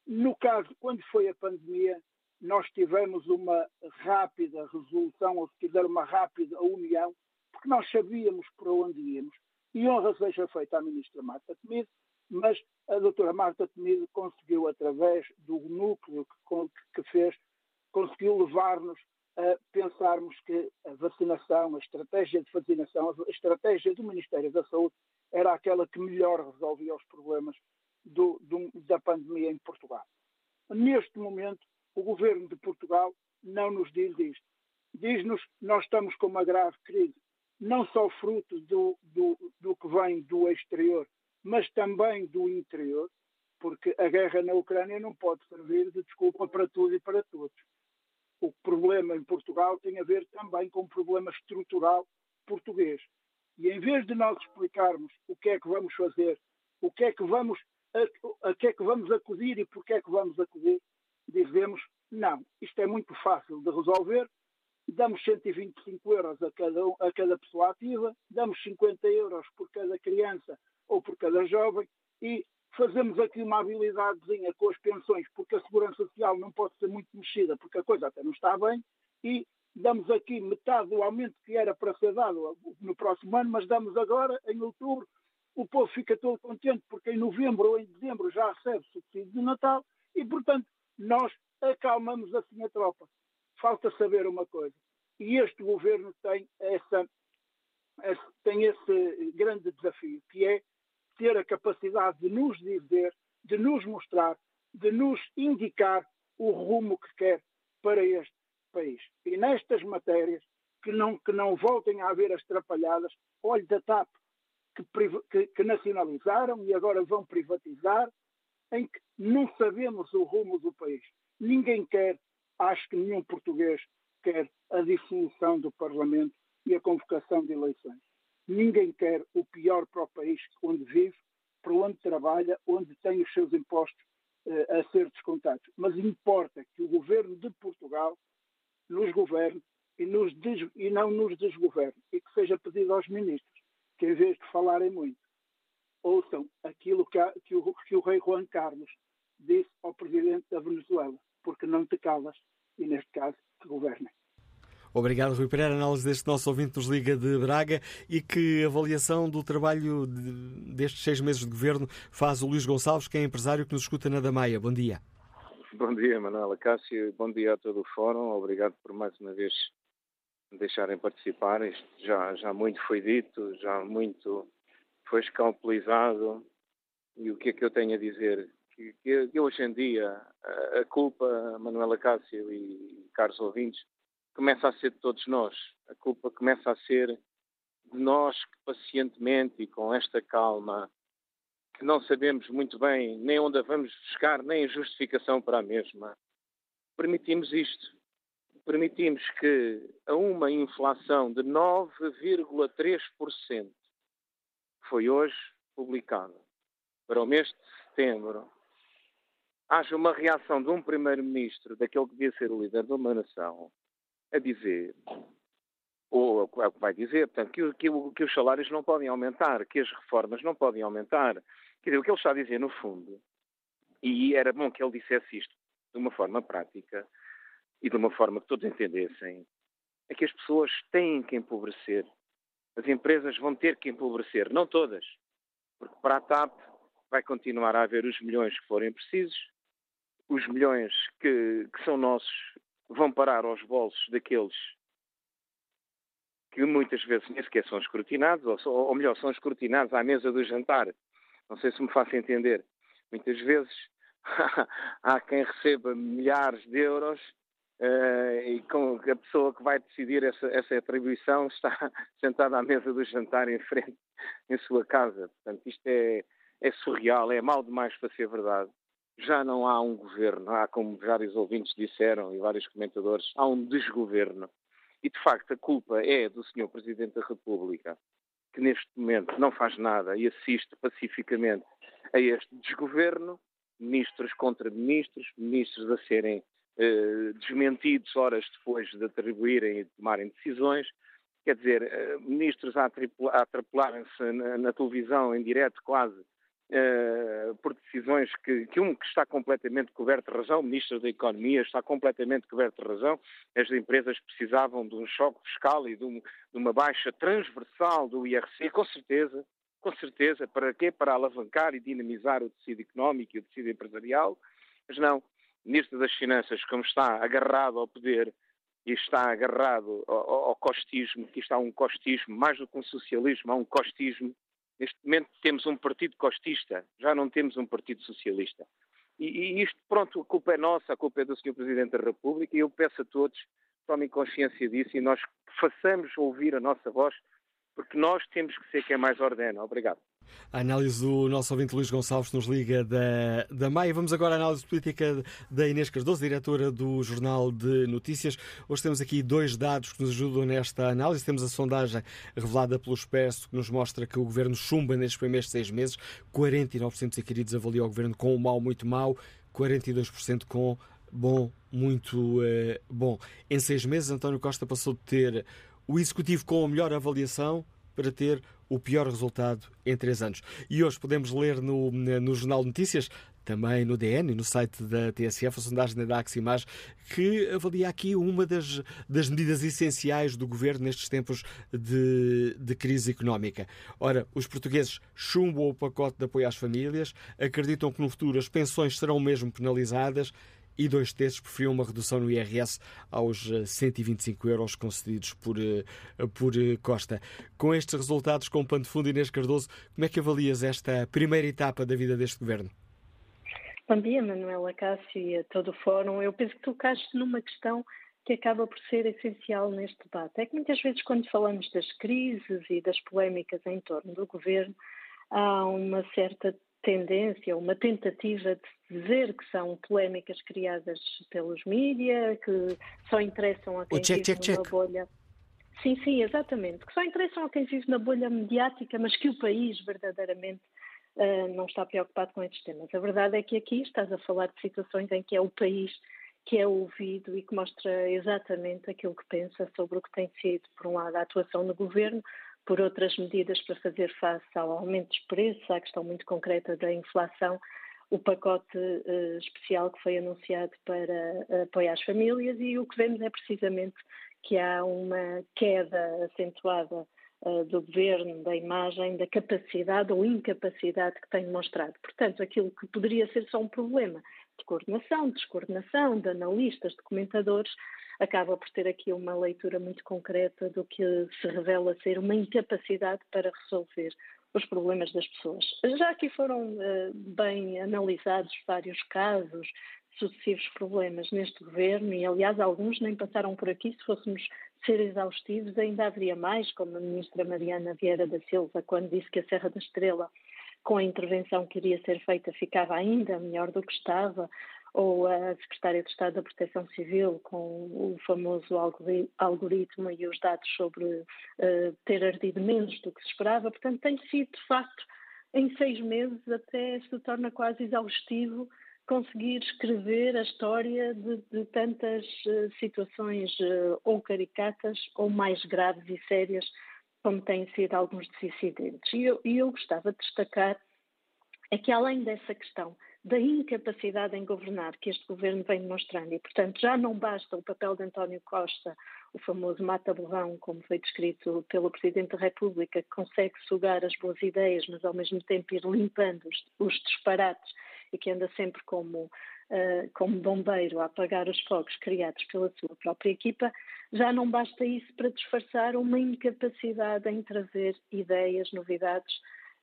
No caso, quando foi a pandemia, nós tivemos uma rápida resolução, ou se quiser, uma rápida união, porque nós sabíamos para onde íamos. E honra seja feita à ministra Marta Temido, mas a doutora Marta Temido conseguiu, através do núcleo que, que fez, conseguiu levar-nos a pensarmos que a vacinação, a estratégia de vacinação, a estratégia do Ministério da Saúde era aquela que melhor resolvia os problemas do, do, da pandemia em Portugal. Neste momento, o governo de Portugal não nos diz isto. Diz-nos nós estamos com uma grave crise, não só fruto do, do, do que vem do exterior, mas também do interior, porque a guerra na Ucrânia não pode servir de desculpa para tudo e para todos. O problema em Portugal tem a ver também com um problema estrutural português. E em vez de nós explicarmos o que é que vamos fazer, o que é que vamos a, a que é que vamos acudir e por que é que vamos acudir, dizemos não, isto é muito fácil de resolver, damos 125 euros a cada, a cada pessoa ativa, damos 50 euros por cada criança ou por cada jovem e fazemos aqui uma habilidadezinha com as pensões, porque a segurança social não pode ser muito mexida, porque a coisa até não está bem, e damos aqui metade do aumento que era para ser dado no próximo ano, mas damos agora, em outubro, o povo fica todo contente, porque em novembro ou em dezembro já recebe subsídio de Natal, e, portanto, nós acalmamos assim a tropa. Falta saber uma coisa. E este governo tem, essa, tem esse grande desafio, que é ter a capacidade de nos dizer, de nos mostrar, de nos indicar o rumo que quer para este país. E nestas matérias, que não, que não voltem a haver as trapalhadas, olhe da TAP, que, que, que nacionalizaram e agora vão privatizar, em que não sabemos o rumo do país. Ninguém quer, acho que nenhum português quer a dissolução do Parlamento e a convocação de eleições. Ninguém quer o pior para o país onde vive, para onde trabalha, onde tem os seus impostos uh, a ser descontados. Mas importa que o governo de Portugal nos governe e, nos des, e não nos desgoverne e que seja pedido aos ministros que, em vez de falarem muito, ouçam aquilo que, a, que, o, que o rei Juan Carlos disse ao presidente da Venezuela, porque não te calas e, neste caso, que governem. Obrigado, Rui Pereira. Análise deste nosso ouvinte nos Liga de Braga e que avaliação do trabalho de, destes seis meses de governo faz o Luís Gonçalves, que é empresário que nos escuta na Damaia. Bom dia. Bom dia, Manuela Cássio. Bom dia a todo o Fórum. Obrigado por mais uma vez me deixarem participar. Isto já, já muito foi dito, já muito foi escalpelizado. E o que é que eu tenho a dizer? Que, que, que hoje em dia a, a culpa, Manuela Cássio e caros ouvintes, começa a ser de todos nós. A culpa começa a ser de nós que pacientemente e com esta calma, que não sabemos muito bem nem onde a vamos buscar, nem justificação para a mesma, permitimos isto. Permitimos que a uma inflação de 9,3% foi hoje publicada para o mês de setembro, haja uma reação de um primeiro-ministro, daquele que devia ser o líder de uma nação, a dizer, ou é o que vai dizer, portanto, que, que, que, os salários não podem aumentar, que as reformas não podem aumentar. Quer dizer, o que ele está a dizer, no fundo, e era bom que ele dissesse isto de uma forma prática e de uma forma que todos entendessem, é que as pessoas têm que empobrecer. As empresas vão ter que empobrecer, não todas, porque para a TAP vai continuar a haver os milhões que forem precisos, os milhões que, que são nossos vão parar aos bolsos daqueles que muitas vezes nem sequer são escrutinados, ou, ou melhor, são escrutinados à mesa do jantar. Não sei se me faço entender. Muitas vezes há quem receba milhares de euros uh, e com a pessoa que vai decidir essa, essa atribuição está sentada à mesa do jantar em frente, em sua casa. Portanto, isto é, é surreal, é mal demais para ser verdade já não há um governo, há, como vários ouvintes disseram e vários comentadores, há um desgoverno. E, de facto, a culpa é do Sr. Presidente da República, que neste momento não faz nada e assiste pacificamente a este desgoverno, ministros contra ministros, ministros a serem desmentidos horas depois de atribuírem e de tomarem decisões, quer dizer, eh, ministros a atrapelarem-se na, televisão em direto quase Uh, por decisões que, que, um que está completamente coberto de razão, o Ministro da Economia está completamente coberto de razão, as empresas precisavam de um choque fiscal e de, um, de, uma baixa transversal do IRC, com certeza, com certeza, para quê? Para alavancar e dinamizar o tecido económico e o tecido empresarial, mas não, Ministro das Finanças, como está agarrado ao poder e está agarrado ao, ao costismo, que está um costismo, mais do que um socialismo, há um costismo, Neste momento temos um partido costista, já não temos um partido socialista. E, e isto, pronto, a culpa é nossa, a culpa é do Sr. Presidente da República e eu peço a todos tomem consciência disso e nós façamos ouvir a nossa voz, porque nós temos que ser quem mais ordena. Obrigado. A análise do nosso ouvinte Luís Gonçalves nos liga da, da Maia. Vamos agora à análise política da Inês Cardoso, diretora do Jornal de Notícias. Hoje temos aqui dois dados que nos ajudam nesta análise. Temos a sondagem revelada pelo Expresso que nos mostra que o governo chumba nestes primeiros seis meses. 49% dos inquiridos avaliam o governo com o mau, muito mau, 42% com bom, muito eh, bom. Em seis meses, António Costa passou de ter o executivo com a melhor avaliação para ter o pior resultado em três anos. E hoje podemos ler no, no Jornal de Notícias, também no DN e no site da TSF, a sondagem da Dax Image, que avalia aqui uma das, das medidas essenciais do governo nestes tempos de, de crise económica. Ora, os portugueses chumbam o pacote de apoio às famílias, acreditam que no futuro as pensões serão mesmo penalizadas e dois terços preferiam uma redução no IRS aos 125 eh, euros concedidos por, eh, por eh, Costa. Com estes resultados, com o pano de fundo, Inês Cardoso, como é que avalias esta primeira etapa da vida deste governo? Bom dia, Manuela Cássio e a todo o fórum. Eu penso que tocaste numa questão que acaba por ser essencial neste debate. É que muitas vezes, quando falamos das crises e das polémicas em torno do governo, há uma certa tendência, uma tentativa de dizer que são polémicas criadas pelos mídias, que só interessam a quem check, vive check, check. bolha. Sim, sim, exatamente. Que só interessam a quem vive na bolha mediática, mas que o país verdadeiramente uh, não está preocupado com estes temas. A verdade é que aqui estás a falar de situações em que é o país que é ouvido e que mostra exatamente aquilo que pensa sobre o que tem sido, por um lado, a atuação do governo, por outras medidas para fazer face ao aumento dos preços, à questão muito concreta da inflação, o pacote uh, especial que foi anunciado para apoiar as famílias e o que vemos é precisamente que há uma queda acentuada uh, do governo, da imagem, da capacidade ou incapacidade que tem demonstrado. Portanto, aquilo que poderia ser só um problema de coordenação, de descoordenação, de analistas, de comentadores, acaba por ter aqui uma leitura muito concreta do que se revela ser uma incapacidade para resolver os problemas das pessoas. Já aqui foram uh, bem analisados vários casos, sucessivos problemas neste governo, e aliás, alguns nem passaram por aqui. Se fôssemos ser exaustivos, ainda haveria mais, como a ministra Mariana Vieira da Silva, quando disse que a Serra da Estrela com a intervenção que iria ser feita ficava ainda melhor do que estava, ou a Secretária de Estado da Proteção Civil com o famoso algoritmo e os dados sobre uh, ter ardido menos do que se esperava. Portanto, tem sido, de facto, em seis meses até se torna quase exaustivo conseguir escrever a história de, de tantas uh, situações uh, ou caricatas ou mais graves e sérias como têm sido alguns desses incidentes. E eu, eu gostava de destacar é que, além dessa questão da incapacidade em governar que este governo vem demonstrando, e, portanto, já não basta o papel de António Costa, o famoso mata-borrão, como foi descrito pelo Presidente da República, que consegue sugar as boas ideias, mas ao mesmo tempo ir limpando os, os disparates e que anda sempre como, uh, como bombeiro a apagar os fogos criados pela sua própria equipa, já não basta isso para disfarçar uma incapacidade em trazer ideias, novidades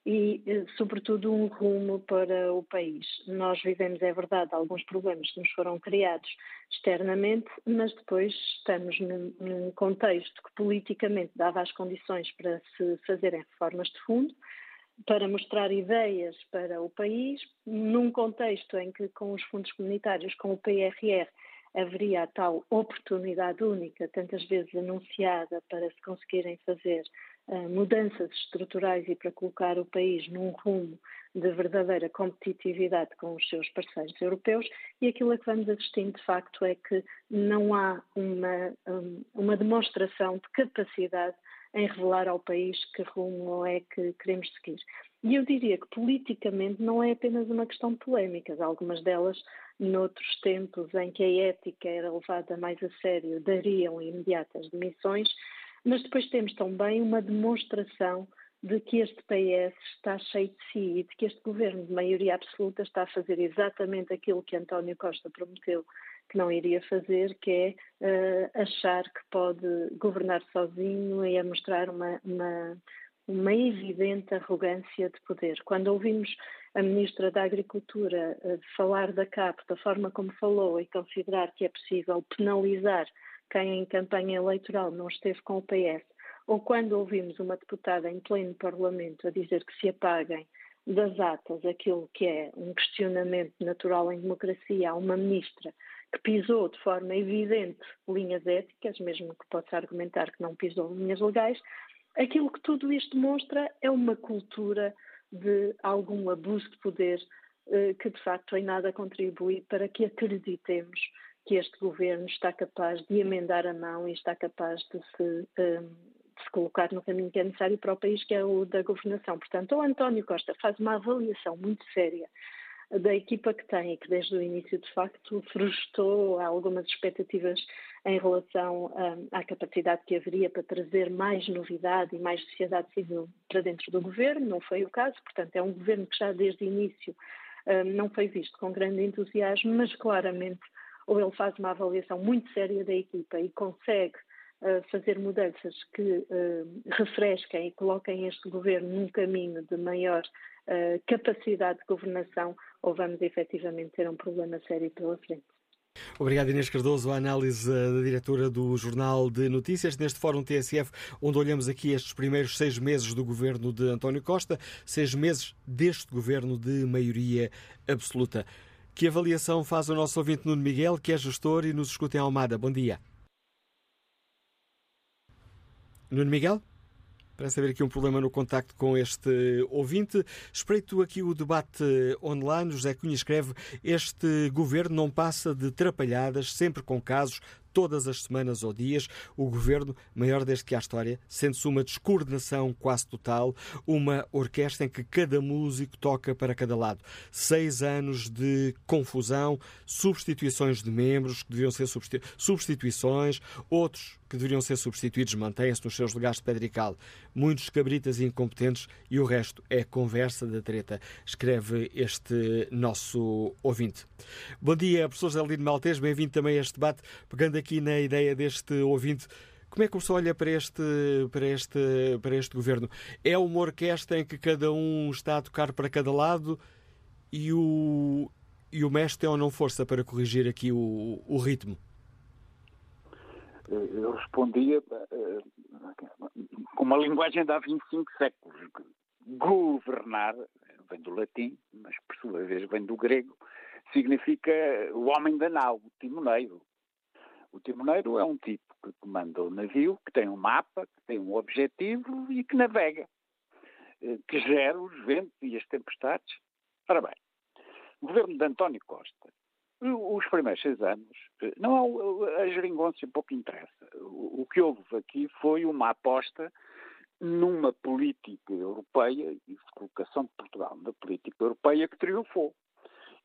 e, eh, sobretudo, um rumo para o país. Nós vivemos, é verdade, alguns problemas que nos foram criados externamente, mas depois estamos num, num contexto que politicamente dava as condições para se fazerem reformas de fundo, para mostrar ideias para o país, num contexto em que, com os fundos comunitários, com o PRR, haveria a tal oportunidade única, tantas vezes anunciada, para se conseguirem fazer mudanças estruturais e para colocar o país num rumo de verdadeira competitividade com os seus parceiros europeus, e aquilo a que vamos assistindo, de facto, é que não há uma, um, uma demonstração de capacidade em revelar ao país que rumo é que queremos seguir. E eu diria que politicamente não é apenas uma questão de polémicas, algumas delas, noutros tempos em que a ética era levada mais a sério, dariam imediatas demissões, mas depois temos também uma demonstração de que este PS está cheio de si e de que este governo de maioria absoluta está a fazer exatamente aquilo que António Costa prometeu que não iria fazer, que é uh, achar que pode governar sozinho e a mostrar uma, uma, uma evidente arrogância de poder. Quando ouvimos a Ministra da Agricultura uh, falar da CAP da forma como falou e considerar que é possível penalizar quem em campanha eleitoral não esteve com o PS, ou quando ouvimos uma deputada em pleno Parlamento a dizer que se apaguem das atas aquilo que é um questionamento natural em democracia a uma ministra que pisou de forma evidente linhas éticas, mesmo que possa argumentar que não pisou linhas legais, aquilo que tudo isto demonstra é uma cultura de algum abuso de poder eh, que de facto em nada contribui para que acreditemos que este governo está capaz de emendar a mão e está capaz de se, eh, de se colocar no caminho que é necessário para o país, que é o da governação. Portanto, o António Costa faz uma avaliação muito séria da equipa que tem e que desde o início, de facto, frustrou algumas expectativas em relação um, à capacidade que haveria para trazer mais novidade e mais sociedade civil para dentro do governo. Não foi o caso, portanto, é um governo que já desde o início um, não foi visto com grande entusiasmo, mas claramente ou ele faz uma avaliação muito séria da equipa e consegue uh, fazer mudanças que uh, refresquem e coloquem este governo num caminho de maior uh, capacidade de governação, ou vamos efetivamente ter um problema sério pela frente. Obrigado, Inês Cardoso, a análise da diretora do Jornal de Notícias, neste Fórum TSF, onde olhamos aqui estes primeiros seis meses do governo de António Costa, seis meses deste governo de maioria absoluta. Que avaliação faz o nosso ouvinte Nuno Miguel, que é gestor e nos escuta em Almada? Bom dia. Nuno Miguel? Parece haver aqui um problema no contacto com este ouvinte. Espreito aqui o debate online. José Cunha escreve: Este governo não passa de trapalhadas, sempre com casos todas as semanas ou dias. O governo, maior desde que há história, sente-se uma descoordenação quase total, uma orquestra em que cada músico toca para cada lado. Seis anos de confusão, substituições de membros que deveriam ser substituições, outros que deveriam ser substituídos mantêm-se nos seus lugares de pedrical. Muitos cabritas incompetentes e o resto é conversa da treta, escreve este nosso ouvinte. Bom dia, professor Zelino Maltês, bem-vindo também a este debate, pegando aqui na ideia deste ouvinte. Como é que o senhor olha para este, para, este, para este governo? É uma orquestra em que cada um está a tocar para cada lado e o, e o mestre tem ou não força para corrigir aqui o, o ritmo? eu respondia uh, com uma linguagem de há 25 séculos. Governar, vem do latim, mas por sua vez vem do grego, significa o homem da nau, o timoneiro. O timoneiro é um tipo que comanda o navio, que tem um mapa, que tem um objetivo e que navega, eh, que gera os ventos e as tempestades. Ora bem, o governo de António Costa os primeiros seis anos, não a geringonça pouco interessa. O que houve aqui foi uma aposta numa política europeia e colocação de Portugal na política europeia que triunfou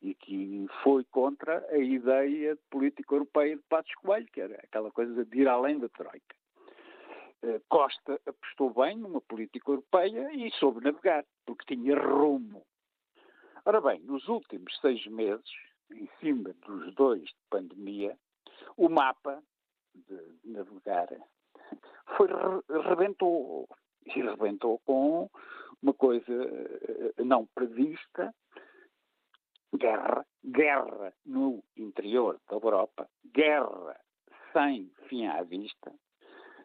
e que foi contra a ideia de política europeia de Passos Coelho, que era aquela coisa de ir além da Troika. Eh, Costa apostou bem numa política europeia e soube navegar, porque tinha rumo. Ora bem, nos últimos seis meses, em cima dos dois de pandemia, o mapa de navegar foi rebentou e rebentou com uma coisa eh, não prevista guerra guerra no interior da Europa guerra sem fim à vista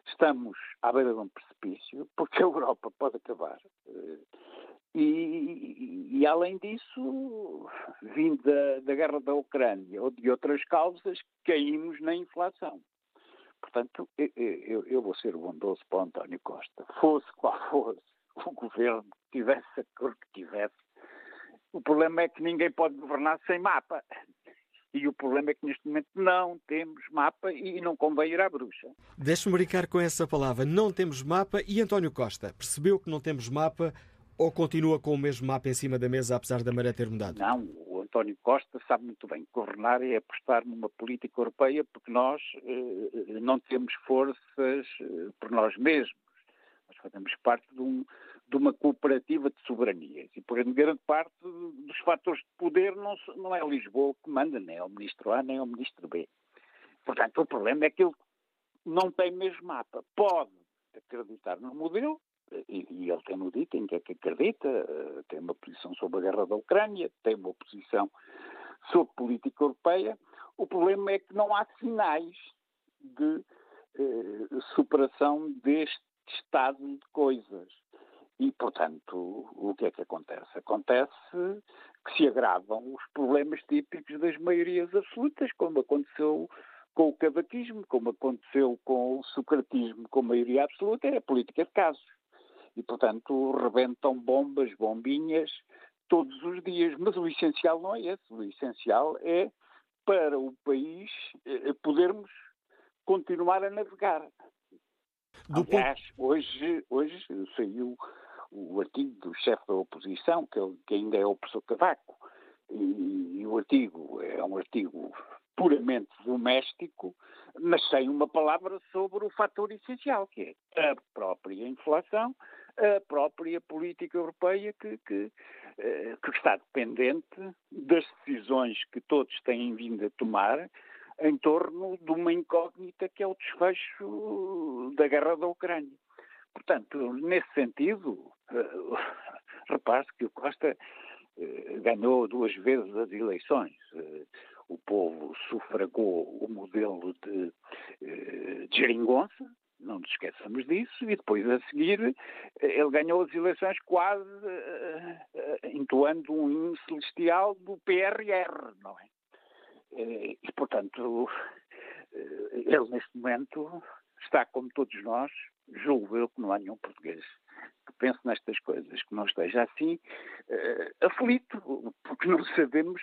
estamos à beira de um precipício porque a Europa pode acabar eh, e, e, além disso, vindo da, da, guerra da Ucrânia ou de outras causas, caímos na inflação. Portanto, eu, eu, eu vou ser bondoso para o António Costa. Fosse qual fosse o governo que tivesse a cor que tivesse, o problema é que ninguém pode governar sem mapa. E o problema é que neste momento não temos mapa e não convém ir à bruxa. Deixe-me brincar com essa palavra. Não temos mapa e António Costa percebeu que não temos mapa ou continua com o mesmo mapa em cima da mesa, apesar da maré ter mudado? Não, o António Costa sabe muito bem que governar é apostar numa política europeia porque nós eh, não temos forças eh, por nós mesmos. Nós fazemos parte de, um, de, uma cooperativa de soberanias e, por grande parte dos fatores de poder, não, não é Lisboa que manda, nem é o ministro A, nem é o ministro B. Portanto, o problema é que ele não tem mesmo mapa. Pode acreditar no modelo, e, e ele tem-no dito que é que acredita, uh, tem uma posição sobre a guerra da Ucrânia, tem uma posição sobre política europeia. O problema é que não há sinais de uh, superação deste estado de coisas. E, portanto, o que é que acontece? Acontece que se agravam os problemas típicos das maiorias absolutas, como aconteceu com o cavaquismo, como aconteceu com o socratismo com maioria absoluta, é a política de casos e, portanto, rebentam bombas, bombinhas todos os dias. Mas o essencial não é esse. O essencial é para o país eh, podermos continuar a navegar. Do Aliás, hoje, hoje saiu o artigo do chefe da oposição, que, que ainda é o professor Cavaco, e, e, o artigo é um artigo puramente doméstico, mas sem uma palavra sobre o fator essencial, que é a própria inflação a própria política europeia que, que, eh, que está dependente das decisões que todos têm vindo a tomar em torno de uma incógnita que é o desfecho da guerra da Ucrânia. Portanto, nesse sentido, eh, repare que o Costa eh, ganhou duas vezes as eleições. O povo sufragou o modelo de, de geringonça, não nos esqueçamos disso, e depois a seguir ele ganhou as eleições quase entoando um hino celestial do PRR, não é? E, portanto, ele neste momento está, como todos nós, julgo eu que não há nenhum português pense nestas coisas, que não esteja assim uh, aflito, porque não sabemos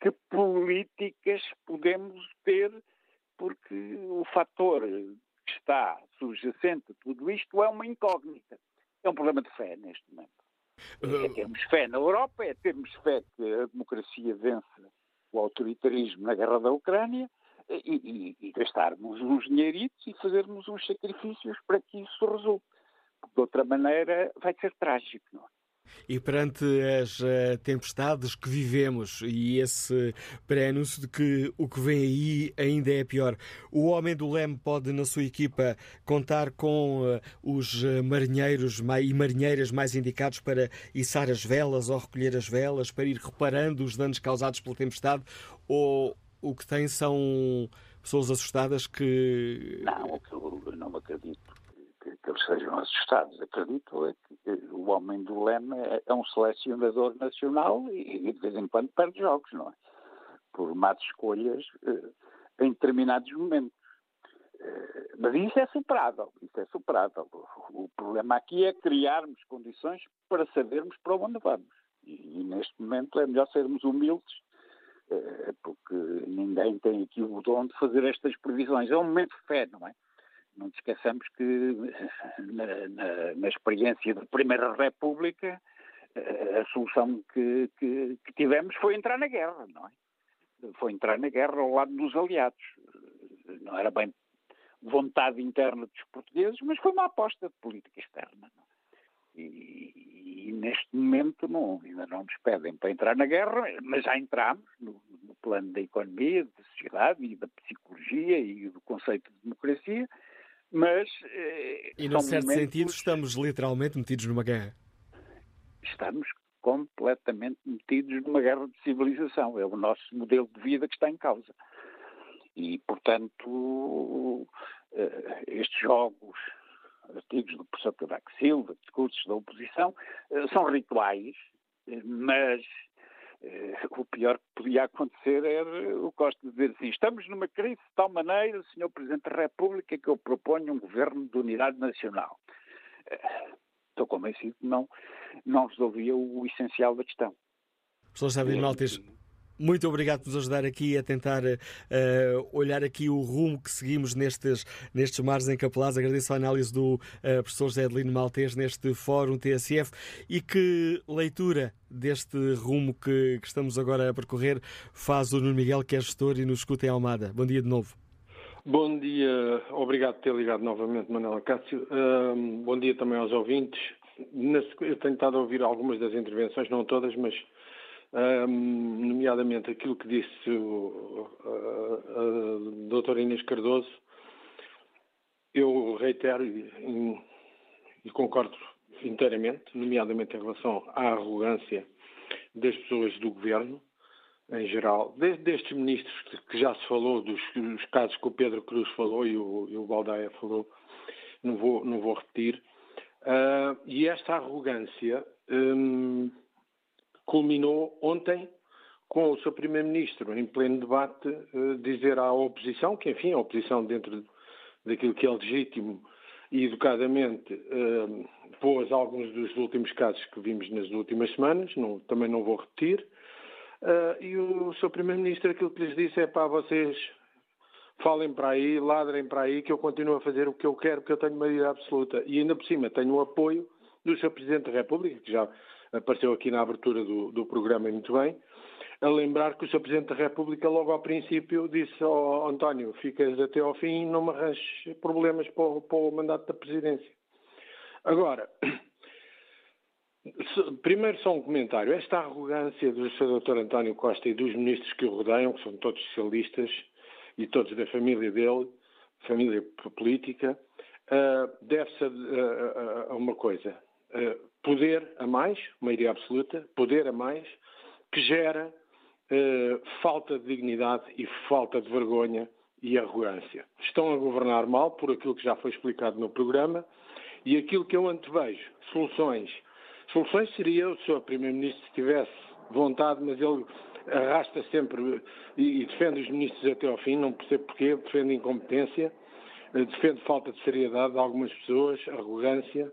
que políticas podemos ter, porque o fator que está subjacente a tudo isto é uma incógnita. É um problema de fé neste momento. É termos fé na Europa, é termos fé que a democracia vence o autoritarismo na guerra da Ucrânia e, e, e gastarmos uns dinheiritos e fazermos uns sacrifícios para que isso resulte. De outra maneira, vai ser trágico, não é? E perante as uh, tempestades que vivemos e esse pré-anúncio de que o que vem aí ainda é pior, o homem do leme pode, na sua equipa, contar com uh, os marinheiros e marinheiras mais indicados para içar as velas ou recolher as velas, para ir reparando os danos causados pela tempestade? Ou o que tem são pessoas assustadas que. Não, eu não acredito que, que eles sejam assustados. Acredito é que o homem do leme é, é um selecionador nacional e, de vez em quando perde jogos, não é? Por más escolhas eh, em determinados momentos. Eh, mas isso é superável, isso é superável. O, problema aqui é criarmos condições para sabermos para onde vamos. E, neste momento é melhor sermos humildes porque ninguém tem aqui o dom de fazer estas previsões. É um momento de fé, não é? Não nos esqueçamos que na, na, na experiência da Primeira República eh, a solução que, que, que, tivemos foi entrar na guerra, não é? Foi entrar na guerra ao lado dos aliados. Não era bem vontade interna dos portugueses, mas foi uma aposta de política externa. É? E, e neste momento não, ainda não nos pedem para entrar na guerra, mas já entramos no, no plano da economia, da sociedade e da psicologia e do conceito de democracia, mas... Eh, e, num certo momentos... sentido, estamos literalmente metidos numa guerra. Estamos completamente metidos numa guerra de civilização. É o nosso modelo de vida que está em causa. E, portanto, eh, estes jogos artigos do professor Cavaco Silva, discursos da oposição, eh, são rituais, eh, mas eh, o pior que podia acontecer era o Costa dizer assim: estamos numa crise de tal maneira, Sr. Presidente da República, que eu proponho um governo de unidade nacional. Estou convencido que não, não resolvia o essencial da questão. Professor Sabino Maltes, muito obrigado por nos ajudar aqui a tentar uh, olhar aqui o rumo que seguimos nestes, nestes mares encapelados. Agradeço a análise do uh, professor José Adelino Maltês neste fórum TSF e que leitura deste rumo que, que, estamos agora a percorrer faz o Nuno Miguel, que é gestor e nos escuta em Almada. Bom dia de novo. Bom dia, obrigado por ter ligado novamente, Manuela Cássio. Bom dia também aos ouvintes. Eu tenho estado a ouvir algumas das intervenções, não todas, mas nomeadamente aquilo que disse o, a, a doutora Inês Cardoso, eu reitero e, e, concordo inteiramente, nomeadamente em relação à arrogância das pessoas do governo, em geral, desde estes ministros que já se falou, dos, dos casos que o Pedro Cruz falou e o, e o Baldaia falou, não vou, não vou repetir. Uh, e esta arrogância um, culminou ontem com o seu Primeiro-Ministro, em pleno debate, eh, dizer à oposição, que enfim, a oposição dentro daquilo que é legítimo e educadamente eh, pôs alguns dos últimos casos que vimos nas últimas semanas, não, também não vou repetir, eh, e o seu Primeiro-Ministro aquilo que lhes disse é para vocês falem para aí, ladrem para aí, que eu continuo a fazer o que eu quero, porque eu tenho maioria absoluta. E ainda por cima tenho o apoio do Sr. Presidente da República, que já apareceu aqui na abertura do, do programa e muito bem, a lembrar que o Sr. Presidente da República logo ao princípio disse ao António, ficas até ao fim e não me arranjes problemas para o, para o mandato da Presidência. Agora, primeiro só um comentário. Esta arrogância do Sr. Dr. António Costa e dos ministros que o rodeiam, que são todos socialistas e todos da família dele, família política, uh, deve-se a, uma coisa. Poder a mais, maioria absoluta, poder a mais, que gera eh, falta de dignidade e falta de vergonha e arrogância. Estão a governar mal, por aquilo que já foi explicado no programa, e aquilo que eu antevejo, soluções. Soluções seria o Sr. Primeiro-Ministro se tivesse vontade, mas ele arrasta sempre e, e defende os ministros até ao fim, não percebo porquê, defende incompetência, eh, defende falta de seriedade de algumas pessoas, arrogância,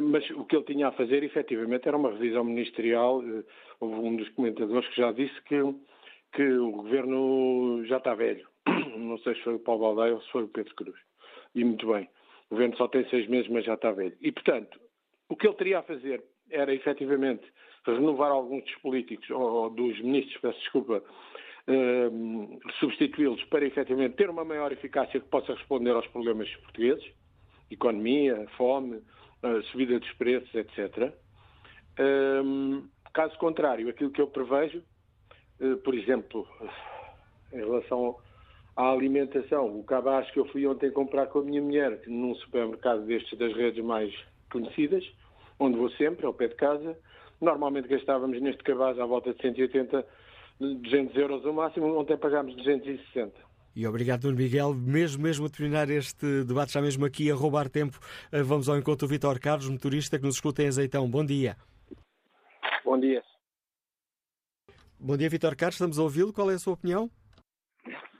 mas o que ele tinha a fazer, efetivamente, era uma revisão ministerial. Houve um dos comentadores que já disse que, que o governo já está velho. Não sei se foi o Paulo Baldeia ou se foi o Pedro Cruz. E muito bem. O governo só tem seis meses, mas já está velho. E, portanto, o que ele teria a fazer era, efetivamente, renovar alguns dos políticos, ou dos ministros, peço desculpa, uh, substituí-los para, efetivamente, ter uma maior eficácia que possa responder aos problemas portugueses, economia, fome, subida dos preços, etc. Uh, caso contrário, aquilo que eu prevejo, eh, por exemplo, em relação à alimentação, o cabaz que eu fui ontem comprar com a minha mulher num supermercado destes das redes mais conhecidas, onde vou sempre, ao pé de casa, normalmente gastávamos neste cabaz à volta de 180, 200 euros o máximo, ontem pagámos 260. E obrigado, Nuno Miguel. Mesmo, mesmo a terminar este debate, já mesmo aqui a roubar tempo, eh, vamos ao encontro do Vitor Carlos, motorista que nos escuta em Azeitão. Bom dia. Bom dia. Bom dia, Vitor Carlos. Estamos a ouvi-lo. Qual é a sua opinião?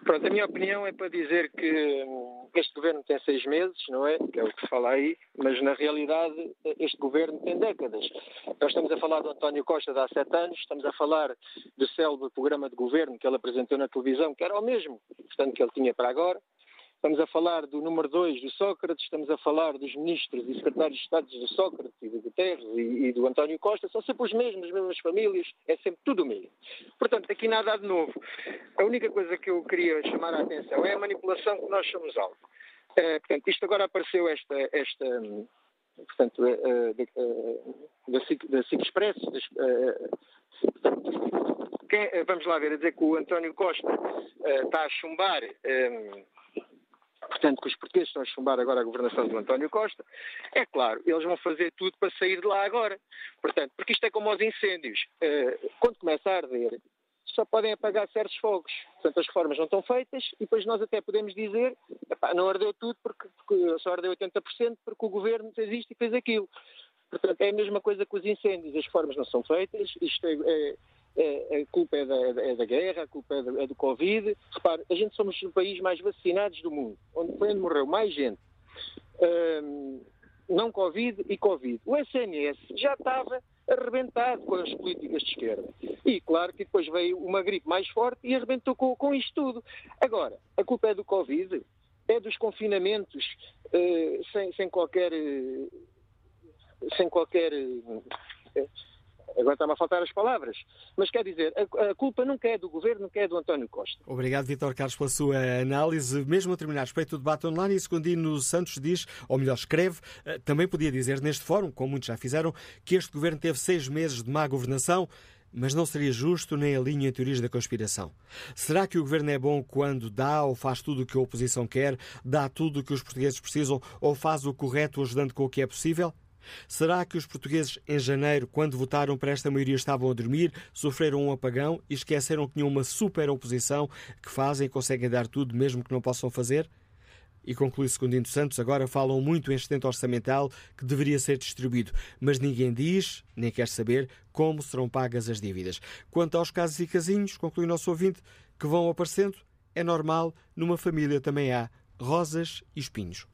Pronto, a minha opinião é para dizer que hum, este governo tem seis meses, não é? Que é o que se fala aí, mas na realidade este governo tem décadas. Nós estamos a falar do António Costa de há sete anos, estamos a falar do célebre programa de governo que ele apresentou na televisão, que era o mesmo, portanto, que ele tinha para agora. Estamos a falar do número 2 do Sócrates, estamos a falar dos ministros e secretários de Estado do Sócrates e do Guterres e, e, do António Costa, são sempre os mesmos, as mesmas famílias, é sempre tudo o mesmo. Portanto, aqui nada há de novo. A única coisa que eu queria chamar a atenção é a manipulação que nós somos alvo. É, portanto, isto agora apareceu esta, esta portanto, da, SIC, da SIC Express, portanto, quem, vamos lá ver, a dizer que o António Costa está a chumbar portanto, que os portugueses estão a chumbar agora a governação do António Costa, é claro, eles vão fazer tudo para sair de lá agora. Portanto, porque isto é como aos incêndios. Uh, quando começa a arder, só podem apagar certos fogos. Portanto, as reformas não estão feitas e depois nós até podemos dizer não ardeu tudo porque, porque só ardeu 80% porque o governo fez isto e fez aquilo. Portanto, é a mesma coisa que os incêndios. As reformas não são feitas, isto é é, a culpa é da, é da, guerra, a culpa é, da, é do Covid. Repare, a gente somos o país mais vacinados do mundo, onde foi onde morreu mais gente. Um, não Covid e Covid. O SNS já estava arrebentado com as políticas de esquerda. E claro que depois veio uma gripe mais forte e arrebentou com, com isto tudo. Agora, a culpa é do Covid, é dos confinamentos uh, sem, sem qualquer. Uh, sem qualquer. Uh, Agora está-me a faltar as palavras. Mas quer dizer, a, a, culpa nunca é do governo, nunca é do António Costa. Obrigado, Vitor Carlos, pela sua análise. Mesmo a terminar respeito do debate online, e Secundino Santos diz, ou melhor, escreve, eh, também podia dizer neste fórum, como muitos já fizeram, que este governo teve seis meses de má governação mas não seria justo nem a linha em teorias da conspiração. Será que o governo é bom quando dá ou faz tudo o que a oposição quer, dá tudo o que os portugueses precisam ou faz o correto ajudando com o que é possível? Será que os portugueses, em janeiro, quando votaram para esta maioria, estavam a dormir, sofreram um apagão e esqueceram que tinham uma super oposição que fazem e conseguem dar tudo, mesmo que não possam fazer? E conclui Secundino Santos, agora falam muito em excedente orçamental que deveria ser distribuído, mas ninguém diz, nem quer saber, como serão pagas as dívidas. Quanto aos casos e casinhos, conclui o nosso ouvinte, que vão aparecendo, é normal, numa família também há rosas e espinhos.